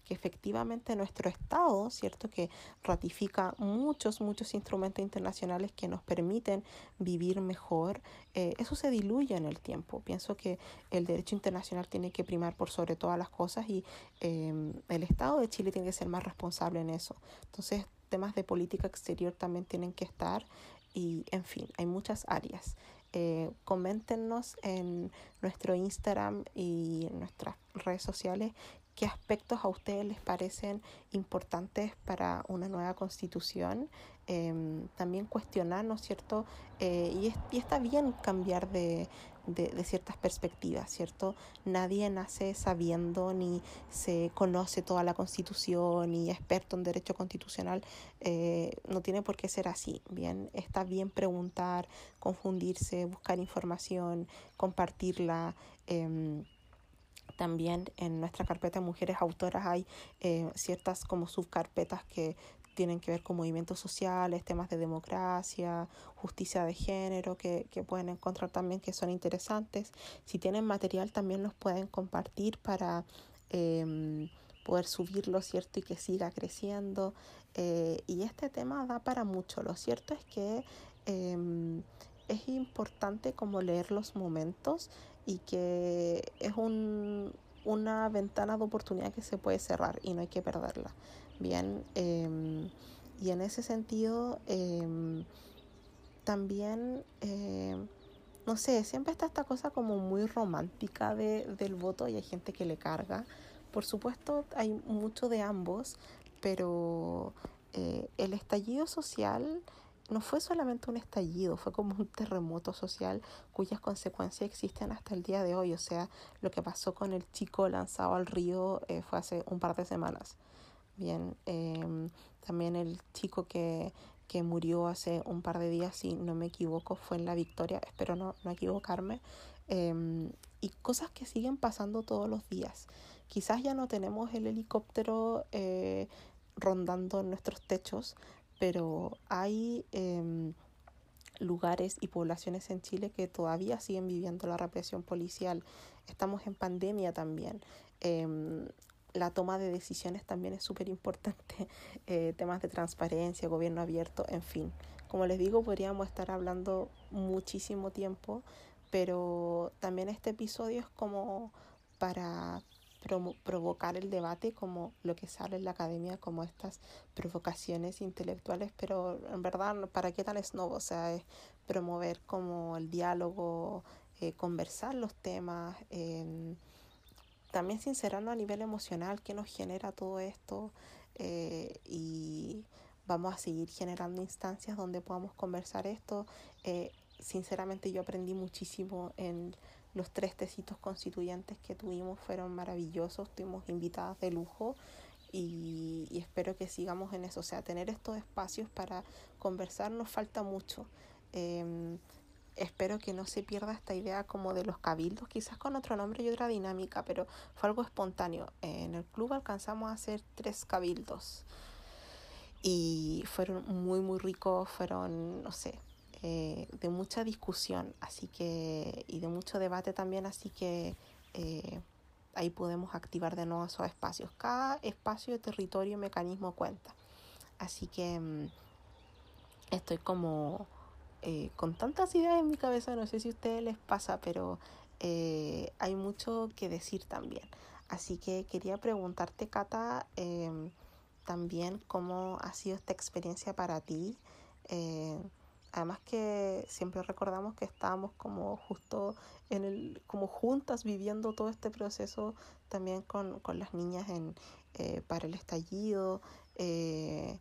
que efectivamente nuestro Estado, ¿cierto? Que ratifica muchos, muchos instrumentos internacionales que nos permiten vivir mejor, eh, eso se diluye en el tiempo. Pienso que el derecho internacional tiene que primar por sobre todas las cosas y em, el Estado de Chile tiene que ser más responsable en eso. Entonces, temas de política exterior también tienen que estar y, en fin, hay muchas áreas. Eh, coméntenos en nuestro Instagram y en nuestras redes sociales qué aspectos a ustedes les parecen importantes para una nueva constitución. Em, también cuestionar, ¿no es cierto? Eh, y, está bien cambiar de, de, ciertas perspectivas, ¿cierto? Nadie nace sabiendo ni se conoce toda la constitución ni experto en derecho constitucional. Eh, no tiene por qué ser así, ¿bien? Está bien preguntar, confundirse, buscar información, compartirla. También en nuestra carpeta de mujeres autoras hay eh, ciertas como subcarpetas que tienen que ver con movimientos sociales, temas de democracia, justicia de género, que, que pueden encontrar también que son interesantes. Si tienen material también los pueden compartir para em, poder subirlo, ¿cierto? Y que siga creciendo. Eh, y este tema da para mucho. Lo cierto es que em, es importante como leer los momentos y que es un, una ventana de oportunidad que se puede cerrar y no hay que perderla. Bien, em, y en ese sentido, em, también, em, no sé, siempre está esta cosa como muy romántica de, del voto y hay gente que le carga. Por supuesto, hay mucho de ambos, pero eh, el estallido social no fue solamente un estallido, fue como un terremoto social cuyas consecuencias existen hasta el día de hoy. O sea, lo que pasó con el chico lanzado al río eh, fue hace un par de semanas. Bien, em, también el chico que, que murió hace un par de días, si no me equivoco, fue en La Victoria, espero no, no equivocarme. Em, y cosas que siguen pasando todos los días. Quizás ya no tenemos el helicóptero eh, rondando nuestros techos, pero hay em, lugares y poblaciones en Chile que todavía siguen viviendo la represión policial. Estamos en pandemia también. Em, la toma de decisiones también es súper importante. Eh, temas de transparencia, gobierno abierto, en fin. Como les digo, podríamos estar hablando muchísimo tiempo, pero también este episodio es como para provocar el debate como lo que sale en la academia, como estas provocaciones intelectuales, pero en verdad, ¿para qué tan snob? O sea, es promover como el diálogo, eh, conversar los temas, eh, también sincerarnos a nivel emocional qué nos genera todo esto eh, y vamos a seguir generando instancias donde podamos conversar esto. Eh, sinceramente yo aprendí muchísimo en los tres tecitos constituyentes que tuvimos fueron maravillosos, tuvimos invitadas de lujo y, espero que sigamos en eso. O sea, tener estos espacios para conversar nos falta mucho. Em, espero que no se pierda esta idea como de los cabildos, quizás con otro nombre y otra dinámica, pero fue algo espontáneo. En el club alcanzamos a hacer tres cabildos y fueron muy, muy ricos, fueron, no sé, eh, de mucha discusión, así que, y de mucho debate también, así que eh, ahí podemos activar de nuevo esos espacios. Cada espacio, territorio, mecanismo cuenta. Así que mm, estoy como eh, con tantas ideas en mi cabeza, no sé si a ustedes les pasa, pero hay mucho que decir también. Así que quería preguntarte, Cata, em, también cómo ha sido esta experiencia para ti. Además que siempre recordamos que estábamos como justo en el, como juntas viviendo todo este proceso también con, las niñas en, eh, para el estallido. Eh,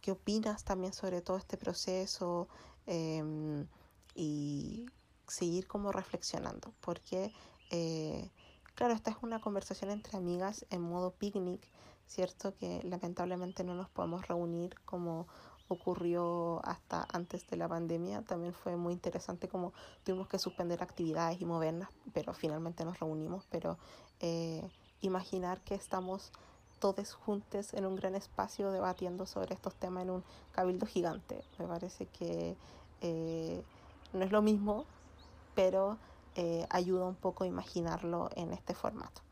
¿Qué opinas también sobre todo este proceso? Em, y seguir como reflexionando, porque eh, claro, esta es una conversación entre amigas en modo picnic, ¿cierto? Que lamentablemente no nos podemos reunir como ocurrió hasta antes de la pandemia. También fue muy interesante como tuvimos que suspender actividades y movernos, pero finalmente nos reunimos. Pero eh, imaginar que estamos todos juntos en un gran espacio debatiendo sobre estos temas en un cabildo gigante. Me parece que eh, no es lo mismo, pero eh, ayuda un poco a imaginarlo en este formato.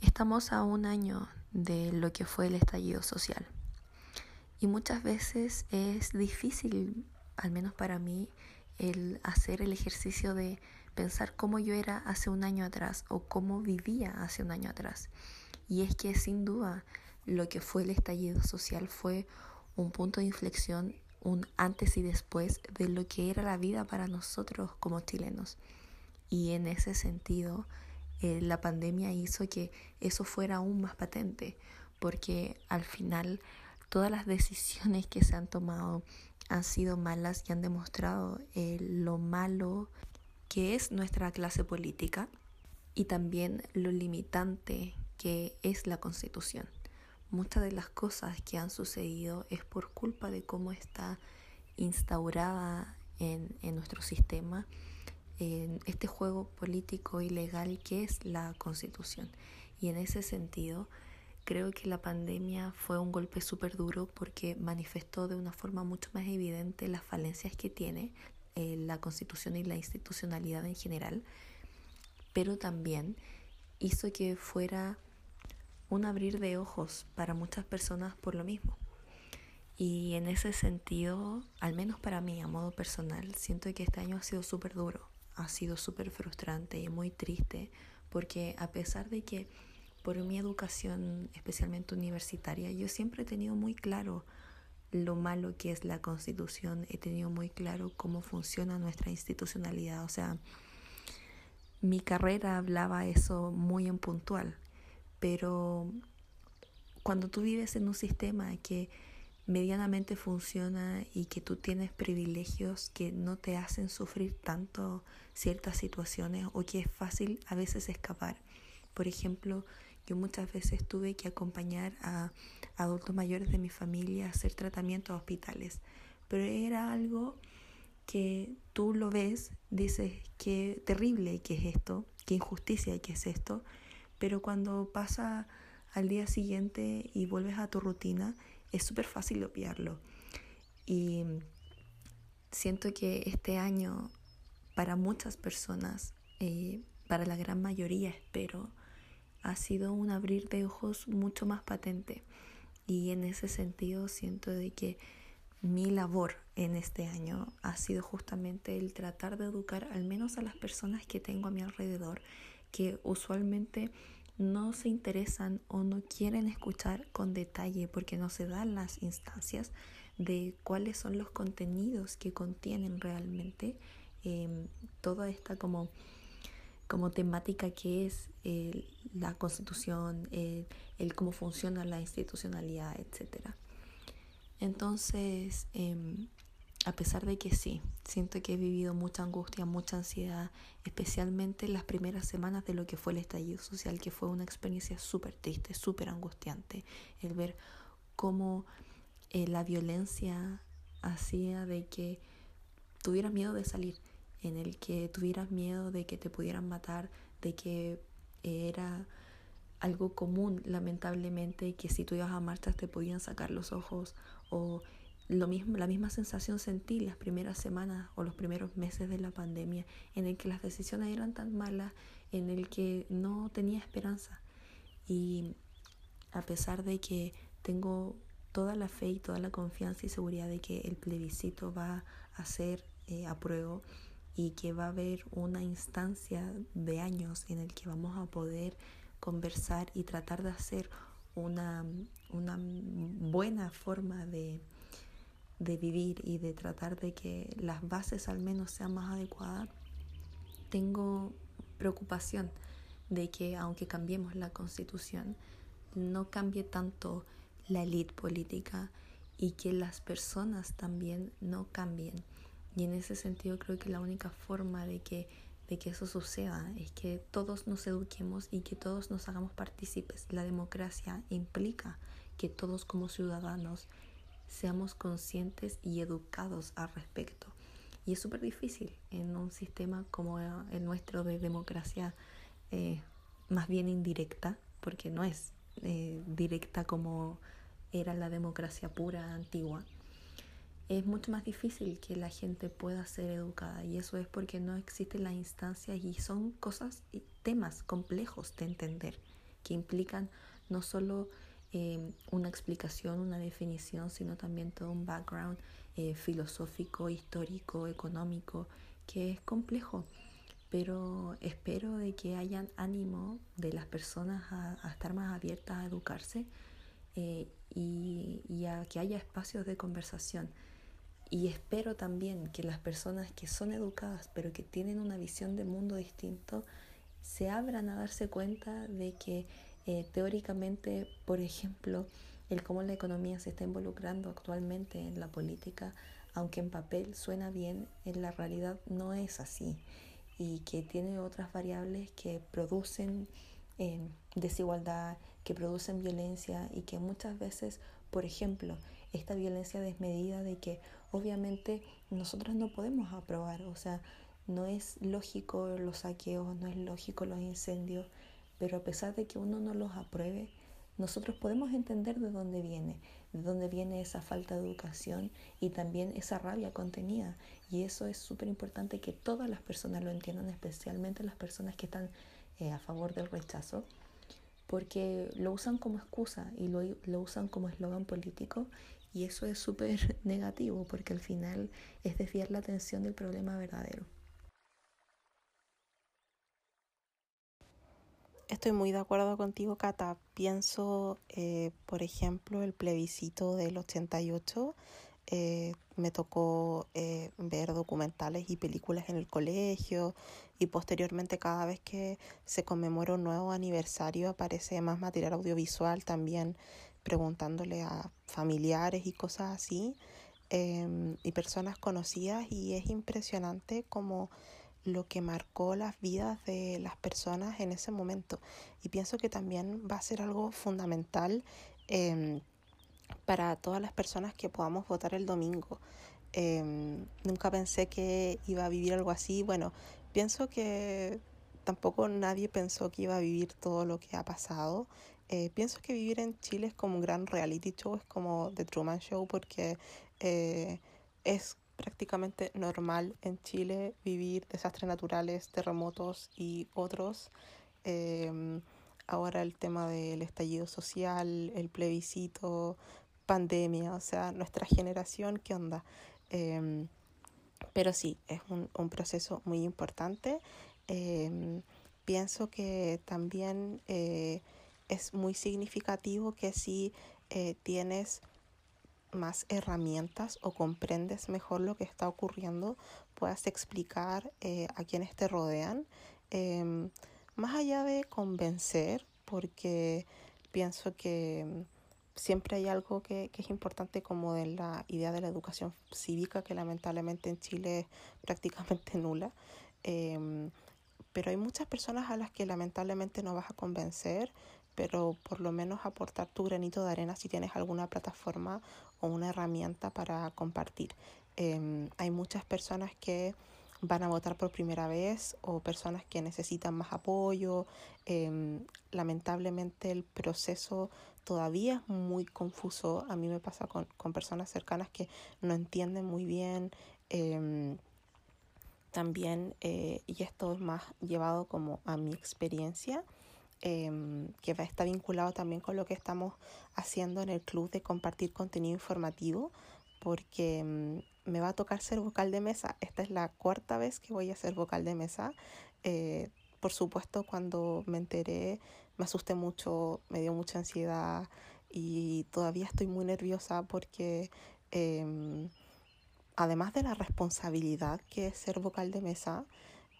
Estamos a un año de lo que fue el estallido social y muchas veces es difícil, al menos para mí, el hacer el ejercicio de pensar cómo yo era hace un año atrás o cómo vivía hace un año atrás. Y es que sin duda lo que fue el estallido social fue un punto de inflexión, un antes y después de lo que era la vida para nosotros como chilenos. Y en ese sentido, eh, la pandemia hizo que eso fuera aún más patente, porque al final todas las decisiones que se han tomado han sido malas y han demostrado eh, lo malo que es nuestra clase política y también lo limitante que es la constitución. Muchas de las cosas que han sucedido es por culpa de cómo está instaurada en, en nuestro sistema en este juego político y legal que es la constitución. Y en ese sentido, creo que la pandemia fue un golpe súper duro porque manifestó de una forma mucho más evidente las falencias que tiene eh, la constitución y la institucionalidad en general, pero también hizo que fuera un abrir de ojos para muchas personas por lo mismo. Y en ese sentido, al menos para mí, a modo personal, siento que este año ha sido súper duro ha sido súper frustrante y muy triste porque a pesar de que por mi educación, especialmente universitaria, yo siempre he tenido muy claro lo malo que es la constitución, he tenido muy claro cómo funciona nuestra institucionalidad, o sea, mi carrera hablaba eso muy en puntual, pero cuando tú vives en un sistema que medianamente funciona y que tú tienes privilegios que no te hacen sufrir tanto ciertas situaciones o que es fácil a veces escapar. Por ejemplo, yo muchas veces tuve que acompañar a adultos mayores de mi familia a hacer tratamientos a hospitales, pero era algo que tú lo ves, dices qué terrible que es esto, qué injusticia que es esto, pero cuando pasa al día siguiente y vuelves a tu rutina, es súper fácil obviarlo. Y siento que este año para muchas personas, eh, para la gran mayoría espero, ha sido un abrir de ojos mucho más patente. Y en ese sentido siento de que mi labor en este año ha sido justamente el tratar de educar al menos a las personas que tengo a mi alrededor, que usualmente no se interesan o no quieren escuchar con detalle porque no se dan las instancias de cuáles son los contenidos que contienen realmente em, toda esta como, como temática que es la constitución, el, cómo funciona la institucionalidad, etc. Entonces, em, a pesar de que sí, siento que he vivido mucha angustia, mucha ansiedad, especialmente en las primeras semanas de lo que fue el estallido social, que fue una experiencia súper triste, súper angustiante, el ver cómo eh, la violencia hacía de que tuvieras miedo de salir, en el que tuvieras miedo de que te pudieran matar, de que era algo común, lamentablemente, que si tú ibas a marchas te podían sacar los ojos o lo mismo, la misma sensación sentí las primeras semanas o los primeros meses de la pandemia, en el que las decisiones eran tan malas, en el que no tenía esperanza. Y a pesar de que tengo toda la fe y toda la confianza y seguridad de que el plebiscito va a ser eh, apruebo y que va a haber una instancia de años en el que vamos a poder conversar y tratar de hacer una, una buena forma de, de vivir y de tratar de que las bases al menos sean más adecuadas, tengo preocupación de que aunque cambiemos la constitución, no cambie tanto la élite política y que las personas también no cambien. Y en ese sentido creo que la única forma de que, de que eso suceda es que todos nos eduquemos y que todos nos hagamos partícipes. La democracia implica que todos como ciudadanos seamos conscientes y educados al respecto. Y es súper difícil en un sistema como el nuestro de democracia eh, más bien indirecta, porque no es eh, directa como era la democracia pura antigua. Es mucho más difícil que la gente pueda ser educada y eso es porque no existen las instancias y son cosas y temas complejos de entender que implican no solo Em, una explicación, una definición, sino también todo un background eh, filosófico, histórico, económico, que es complejo. Pero espero de que hayan ánimo de las personas a, estar más abiertas a educarse eh, y, y a que haya espacios de conversación. Y espero también que las personas que son educadas pero que tienen una visión de mundo distinto se abran a darse cuenta de que eh, teóricamente, por ejemplo, el cómo la economía se está involucrando actualmente en la política, aunque en papel suena bien, en la realidad no es así. Y que tiene otras variables que producen eh, desigualdad, que producen violencia y que muchas veces, por ejemplo, esta violencia desmedida de que obviamente nosotros no podemos aprobar, o sea, no es lógico los saqueos, no es lógico los incendios, pero a pesar de que uno no los apruebe, nosotros podemos entender de dónde viene, de dónde viene esa falta de educación y también esa rabia contenida. Y eso es súper importante que todas las personas lo entiendan, especialmente las personas que están eh, a favor del rechazo, porque lo usan como excusa y lo, lo usan como eslogan político y eso es súper negativo porque al final es desviar la atención del problema verdadero. Estoy muy de acuerdo contigo, Cata. Pienso, eh, por ejemplo, el plebiscito del 88. Eh, me tocó eh, ver documentales y películas en el colegio y posteriormente cada vez que se conmemora un nuevo aniversario aparece más material audiovisual también preguntándole a familiares y cosas así em, y personas conocidas y es impresionante como lo que marcó las vidas de las personas en ese momento. Y pienso que también va a ser algo fundamental em, para todas las personas que podamos votar el domingo. Em, nunca pensé que iba a vivir algo así. Bueno, pienso que tampoco nadie pensó que iba a vivir todo lo que ha pasado. Eh, pienso que vivir en Chile es como un gran reality show, es como The Truman Show, porque eh, es prácticamente normal en Chile vivir desastres naturales, terremotos y otros. Em, ahora el tema del estallido social, el plebiscito, pandemia, o sea, nuestra generación, ¿qué onda? Em, pero sí, es un, proceso muy importante. Em, pienso que también eh, es muy significativo que si eh, tienes más herramientas o comprendes mejor lo que está ocurriendo, puedas explicar eh, a quienes te rodean, em, más allá de convencer, porque pienso que siempre hay algo que, que, es importante como de la idea de la educación cívica, que lamentablemente en Chile es prácticamente nula. Em, pero hay muchas personas a las que lamentablemente no vas a convencer, pero por lo menos aportar tu granito de arena si tienes alguna plataforma o una herramienta para compartir. Em, hay muchas personas que van a votar por primera vez o personas que necesitan más apoyo. Em, lamentablemente el proceso todavía es muy confuso. A mí me pasa con, con personas cercanas que no entienden muy bien. Eh, también, eh, y esto es más llevado como a mi experiencia, eh, que está vinculado también con lo que estamos haciendo en el club de compartir contenido informativo, porque mm, me va a tocar ser vocal de mesa. Esta es la cuarta vez que voy a ser vocal de mesa. Eh, por supuesto, cuando me enteré, me asusté mucho, me dio mucha ansiedad y todavía estoy muy nerviosa porque em, además de la responsabilidad que es ser vocal de mesa,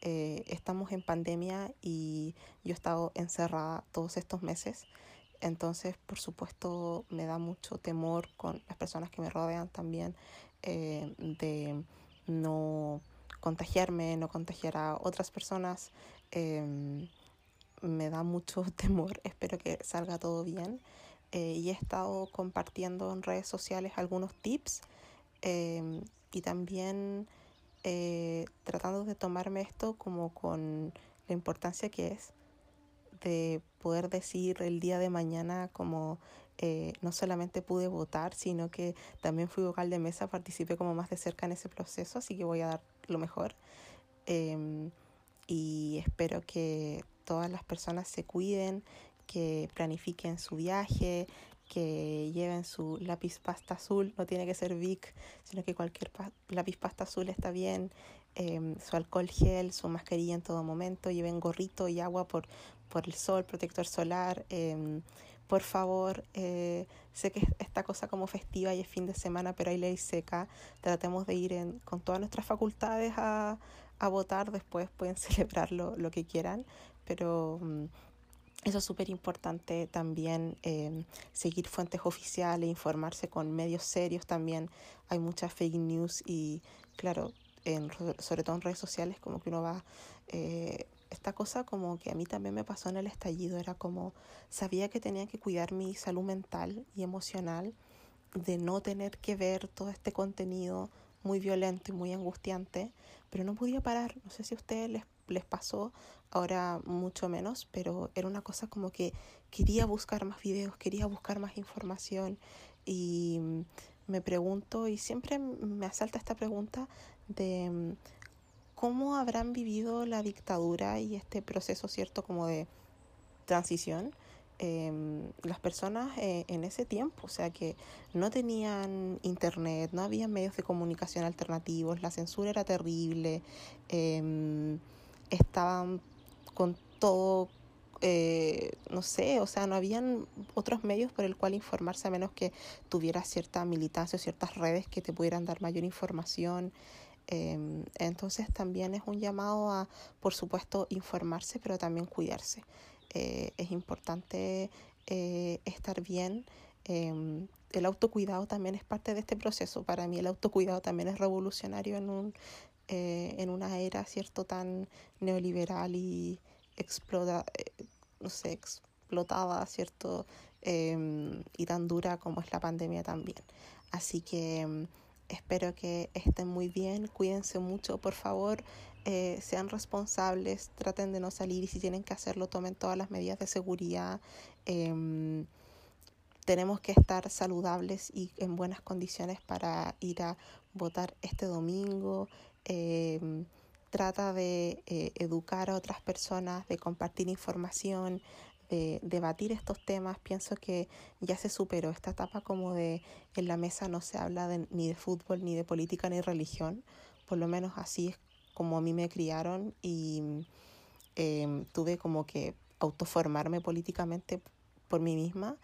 eh, estamos en pandemia y yo he estado encerrada todos estos meses. Entonces, por supuesto, me da mucho temor con las personas que me rodean también eh, de no contagiarme, no contagiar a otras personas. Em, me da mucho temor, espero que salga todo bien. Eh, y he estado compartiendo en redes sociales algunos tips em, y también eh, tratando de tomarme esto como con la importancia que es de poder decir el día de mañana como eh, no solamente pude votar, sino que también fui vocal de mesa, participé como más de cerca en ese proceso, así que voy a dar lo mejor. Em, y espero que todas las personas se cuiden, que planifiquen su viaje, que lleven su lápiz pasta azul, no tiene que ser Vic, sino que cualquier lápiz pasta azul está bien, em, su alcohol gel, su mascarilla en todo momento, lleven gorrito y agua por, por el sol, protector solar. Em, por favor, eh, sé que esta cosa como festiva y es fin de semana, pero hay ley seca. Tratemos de ir en, con todas nuestras facultades a, a votar, después pueden celebrar lo, lo que quieran, pero mm, eso es súper importante también, em, seguir fuentes oficiales, informarse con medios serios también. Hay muchas fake news y claro, en, sobre todo en redes sociales, como que uno va... Eh, esta cosa como que a mí también me pasó en el estallido, era como sabía que tenía que cuidar mi salud mental y emocional, de no tener que ver todo este contenido muy violento y muy angustiante, pero no podía parar. No sé si a ustedes les, les pasó, ahora mucho menos, pero era una cosa como que quería buscar más videos, quería buscar más información y me pregunto, y siempre me asalta esta pregunta de cómo habrán vivido la dictadura y este proceso, ¿cierto?, como de transición Em, las personas eh, en ese tiempo, o sea que no tenían internet, no había medios de comunicación alternativos, la censura era terrible, em, estaban con todo, eh, no sé, o sea, no habían otros medios por el cual informarse a menos que tuviera cierta militancia o ciertas redes que te pudieran dar mayor información. Em, entonces también es un llamado a, por supuesto, informarse, pero también cuidarse. Eh, es importante eh, estar bien. Em, el autocuidado también es parte de este proceso. Para mí el autocuidado también es revolucionario en, un, eh, en una era cierto tan neoliberal y explota, no sé, explotada, ¿cierto? Em, y tan dura como es la pandemia también. Así que em, espero que estén muy bien, cuídense mucho, por favor. Eh, sean responsables, traten de no salir y si tienen que hacerlo, tomen todas las medidas de seguridad. Em, tenemos que estar saludables y en buenas condiciones para ir a votar este domingo. Em, trata de eh, educar a otras personas, de compartir información, de debatir estos temas. Pienso que ya se superó esta etapa como de en la mesa no se habla ni de fútbol, ni de política, ni religión. Por lo menos así es como a mí me criaron y em, tuve como que autoformarme políticamente por mí misma,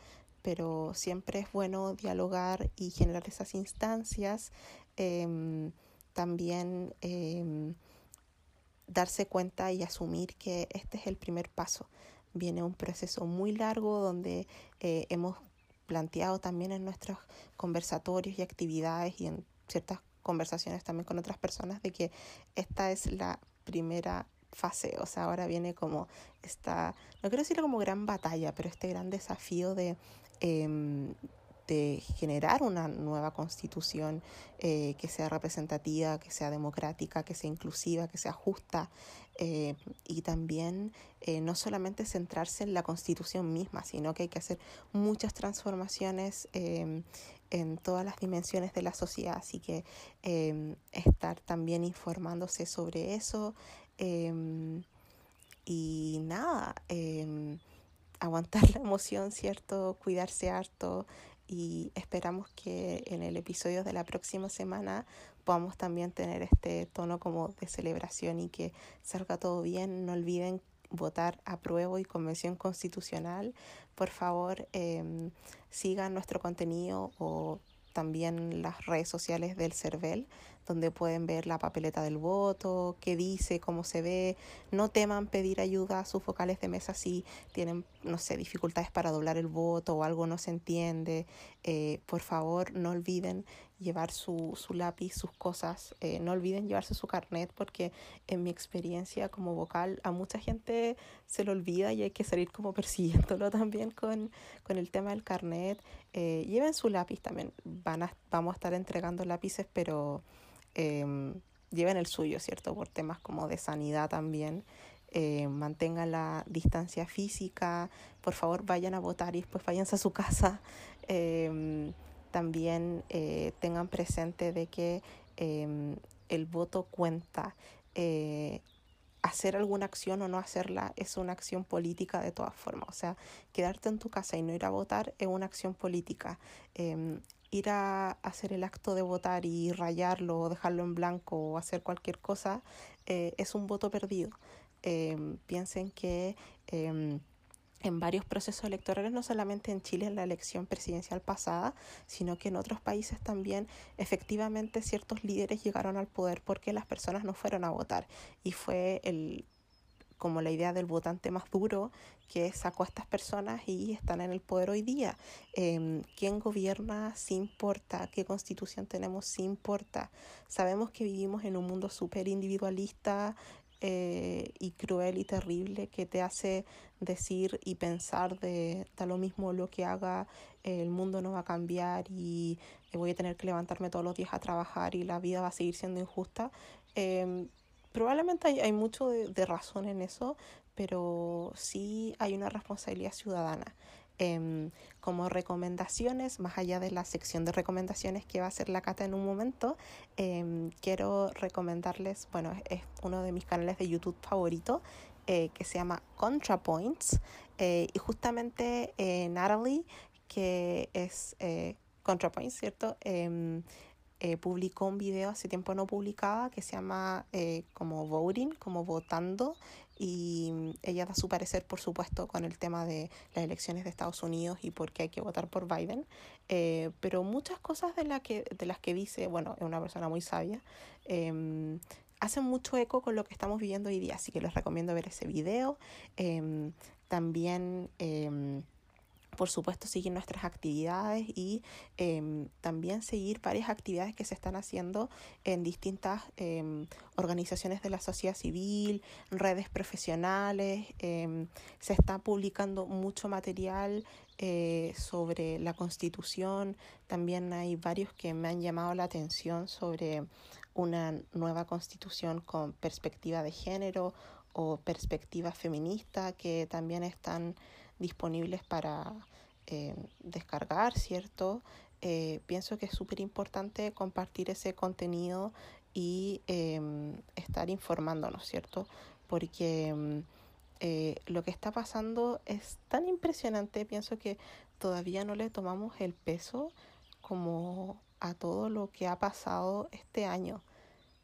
pero siempre es bueno dialogar y generar esas instancias. Em, también em, darse cuenta y asumir que este es el primer paso. Viene un proceso muy largo donde eh, hemos planteado también en nuestros conversatorios y actividades y en ciertas conversaciones también con otras personas de que esta es la primera fase, o sea, ahora viene como esta, no quiero decirlo como gran batalla, pero este gran desafío de, eh, de generar una nueva constitución eh, que sea representativa, que sea democrática, que sea inclusiva, que sea justa eh, y también eh, no solamente centrarse en la constitución misma, sino que hay que hacer muchas transformaciones em, en todas las dimensiones de la sociedad, así que em, estar también informándose sobre eso em, y nada aguantar la emoción, ¿cierto? Cuidarse harto, y esperamos que en el episodio de la próxima semana podamos también tener este tono como de celebración y que salga todo bien. No olviden votar a prueba y convención constitucional. Por favor, eh, sigan nuestro contenido o también las redes sociales del CERVEL, donde pueden ver la papeleta del voto, qué dice, cómo se ve. No teman pedir ayuda a sus vocales de mesa si tienen, no sé, dificultades para doblar el voto o algo no se entiende. Eh, por favor, no olviden llevar su, su lápiz, sus cosas. Eh, no olviden llevarse su carnet porque en mi experiencia como vocal a mucha gente se lo olvida y hay que salir como persiguiéndolo también con, con el tema del carnet. Eh, lleven su lápiz también. Van a, vamos a estar entregando lápices, pero eh, lleven el suyo, ¿cierto? Por temas como de sanidad también. Eh, mantengan la distancia física, por favor vayan a votar y después váyanse a su casa. Eh, también eh, tengan presente de que em, el voto cuenta. Eh, hacer alguna acción o no hacerla es una acción política de todas formas. O sea, quedarte en tu casa y no ir a votar es una acción política. Ir a hacer el acto de votar y rayarlo o dejarlo en blanco o hacer cualquier cosa eh, es un voto perdido. Em, piensen que em, en varios procesos electorales, no solamente en Chile en la elección presidencial pasada, sino que en otros países también efectivamente ciertos líderes llegaron al poder porque las personas no fueron a votar y fue el como la idea del votante más duro que sacó a estas personas y están en el poder hoy día. Eh, ¿Quién gobierna? Sí importa. ¿Qué constitución tenemos? Sí importa. Sabemos que vivimos en un mundo súper individualista, eh, y cruel y terrible que te hace decir y pensar de da lo mismo lo que haga, el mundo no va a cambiar y voy a tener que levantarme todos los días a trabajar y la vida va a seguir siendo injusta. Eh, probablemente hay, hay mucho de, de, razón en eso, pero sí hay una responsabilidad ciudadana. Eh, como recomendaciones, más allá de la sección de recomendaciones que va a hacer la Cata en un momento, eh, quiero recomendarles, bueno, es, uno de mis canales de YouTube favorito, eh, que se llama ContraPoints, eh, y justamente eh, Natalie, que es ContraPoints, ¿cierto? Em, eh, publicó un video hace tiempo no publicaba que se llama eh, como voting, como votando, y ella da su parecer, por supuesto, con el tema de las elecciones de Estados Unidos y por qué hay que votar por Biden, eh, pero muchas cosas de, la que, de las que dice, bueno, es una persona muy sabia, eh, hacen mucho eco con lo que estamos viviendo hoy día, así que les recomiendo ver ese video. Eh, también por supuesto seguir nuestras actividades y eh, también seguir varias actividades que se están haciendo en distintas eh, organizaciones de la sociedad civil, redes profesionales, eh, se está publicando mucho material eh, sobre la constitución, también hay varios que me han llamado la atención sobre una nueva constitución con perspectiva de género o perspectiva feminista que también están disponibles para eh, descargar, ¿cierto? Eh, pienso que es súper importante compartir ese contenido y eh, estar informándonos, ¿cierto? Porque eh, lo que está pasando es tan impresionante, pienso que todavía no le tomamos el peso como a todo lo que ha pasado este año.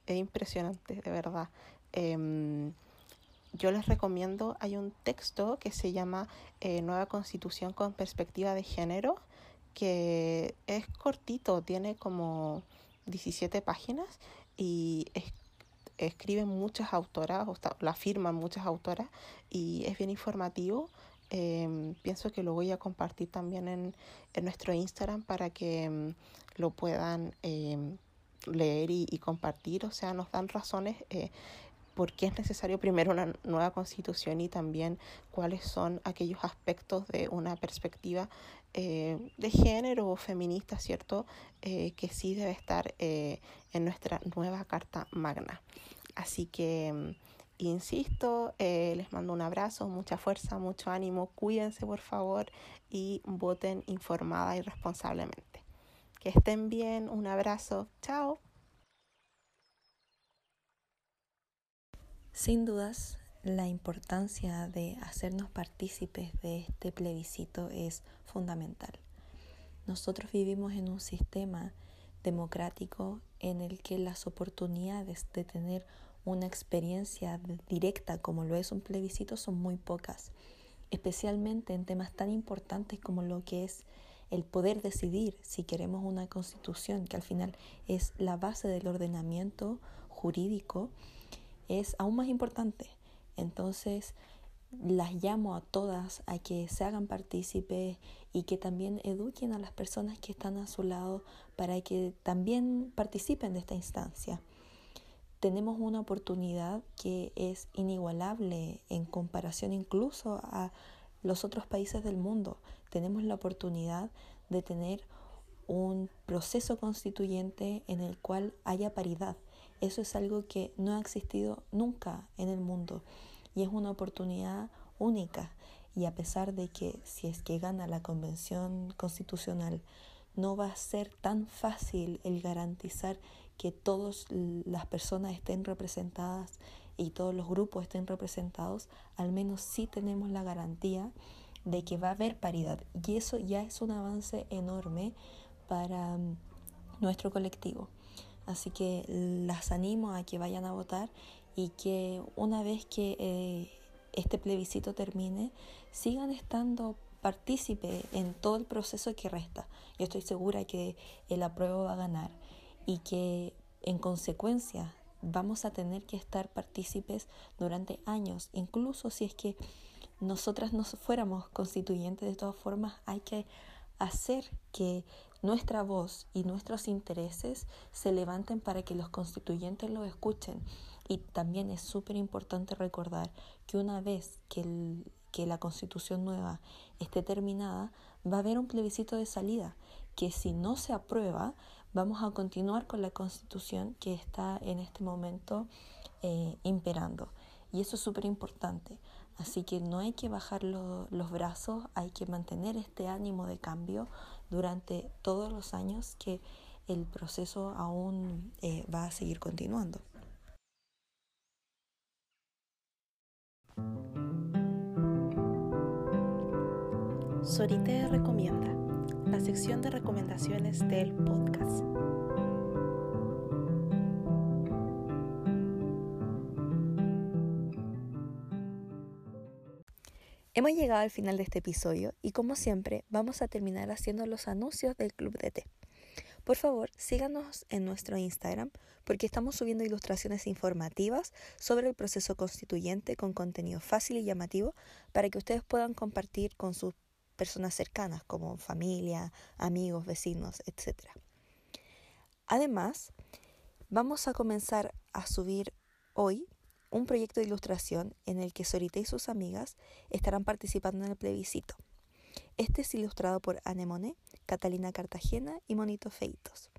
Es impresionante, de verdad. Eh, yo les recomiendo, hay un texto que se llama eh, Nueva Constitución con Perspectiva de Género, que es cortito, tiene como 17 páginas y es, escriben muchas autoras, o la firman muchas autoras y es bien informativo. Em, pienso que lo voy a compartir también en, en nuestro Instagram para que em, lo puedan em, leer y, y, compartir. O sea, nos dan razones eh, por qué es necesario primero una nueva constitución y también cuáles son aquellos aspectos de una perspectiva eh, de género feminista, ¿cierto? Eh, que sí debe estar eh, en nuestra nueva Carta Magna. Así que, mm, insisto, les mando un abrazo, mucha fuerza, mucho ánimo, cuídense por favor y voten informada y responsablemente. Que estén bien, un abrazo, chao. Sin dudas, la importancia de hacernos partícipes de este plebiscito es fundamental. Nosotros vivimos en un sistema democrático en el que las oportunidades de tener una experiencia directa como lo es un plebiscito son muy pocas, especialmente en temas tan importantes como lo que es el poder decidir si queremos una constitución, que al final es la base del ordenamiento jurídico, es aún más importante. Entonces, las llamo a todas a que se hagan partícipes y que también eduquen a las personas que están a su lado para que también participen de esta instancia. Tenemos una oportunidad que es inigualable en comparación incluso a los otros países del mundo. Tenemos la oportunidad de tener un proceso constituyente en el cual haya paridad. Eso es algo que no ha existido nunca en el mundo y es una oportunidad única. Y a pesar de que si es que gana la convención constitucional, no va a ser tan fácil el garantizar que todas las personas estén representadas y todos los grupos estén representados, al menos sí tenemos la garantía de que va a haber paridad. Y eso ya es un avance enorme para mm, nuestro colectivo. Así que las animo a que vayan a votar y que una vez que eh, este plebiscito termine, sigan estando partícipe en todo el proceso que resta. Yo estoy segura que el apruebo va a ganar y que en consecuencia vamos a tener que estar partícipes durante años, incluso si es que nosotras no fuéramos constituyentes, de todas formas hay que hacer que nuestra voz y nuestros intereses se levanten para que los constituyentes lo escuchen. Y también es súper importante recordar que una vez que, que la constitución nueva esté terminada, va a haber un plebiscito de salida, que si no se aprueba, vamos a continuar con la constitución que está en este momento eh, imperando. Y eso es súper importante. Así que no hay que bajar los brazos, hay que mantener este ánimo de cambio durante todos los años que el proceso aún eh, va a seguir continuando. Sorite recomienda, la sección de recomendaciones del podcast. Hemos llegado al final de este episodio y como siempre vamos a terminar haciendo los anuncios del Club de Té. Por favor, síganos en nuestro Instagram porque estamos subiendo ilustraciones informativas sobre el proceso constituyente con contenido fácil y llamativo para que ustedes puedan compartir con sus personas cercanas como familia, amigos, vecinos, etc. Además, vamos a comenzar a subir hoy un proyecto de ilustración en el que Sorita y sus amigas estarán participando en el plebiscito. Este es ilustrado por Anemone, Catalina Cartagena y Monito Feitos.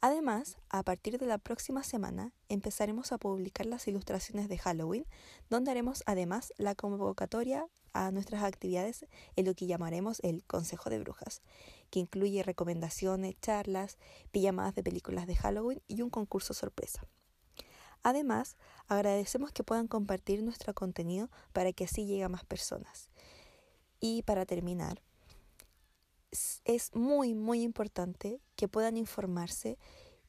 Además, a partir de la próxima semana empezaremos a publicar las ilustraciones de Halloween, donde haremos además la convocatoria a nuestras actividades en lo que llamaremos el Consejo de Brujas, que incluye recomendaciones, charlas, pijamadas de películas de Halloween y un concurso sorpresa. Además, agradecemos que puedan compartir nuestro contenido para que así llegue a más personas. Y para terminar, es muy, muy importante que puedan informarse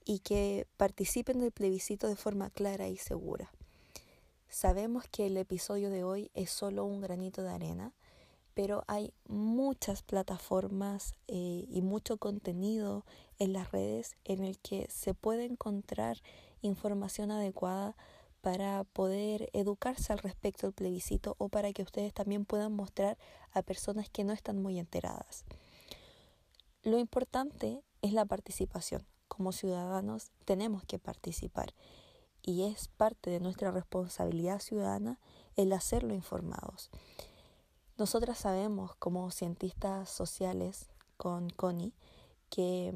y que participen del plebiscito de forma clara y segura. Sabemos que el episodio de hoy es solo un granito de arena, pero hay muchas plataformas eh, y mucho contenido en las redes en el que se puede encontrar información adecuada para poder educarse al respecto del plebiscito o para que ustedes también puedan mostrar a personas que no están muy enteradas. Lo importante es la participación. Como ciudadanos tenemos que participar y es parte de nuestra responsabilidad ciudadana el hacerlo informados. Nosotras sabemos como cientistas sociales con Connie que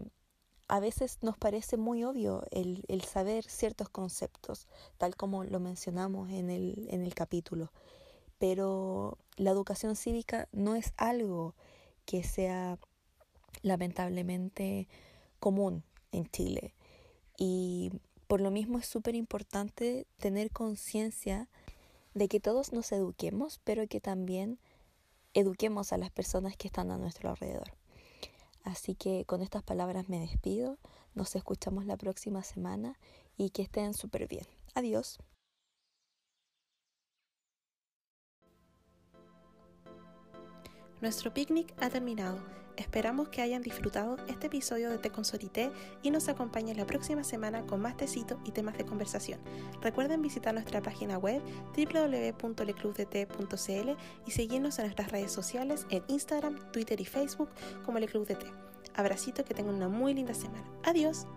a veces nos parece muy obvio el, el, saber ciertos conceptos, tal como lo mencionamos en el, en el capítulo, pero la educación cívica no es algo que sea lamentablemente común en Chile. Y por lo mismo es súper importante tener conciencia de que todos nos eduquemos, pero que también eduquemos a las personas que están a nuestro alrededor. Así que con estas palabras me despido, nos escuchamos la próxima semana y que estén súper bien. Adiós. Nuestro picnic ha terminado. Esperamos que hayan disfrutado este episodio de Té con Sorité y nos acompañen la próxima semana con más tecito y temas de conversación. Recuerden visitar nuestra página web www.leclubdt.cl y seguirnos en nuestras redes sociales en Instagram, Twitter y Facebook como Le Club de Té. Abracito, que tengan una muy linda semana. Adiós.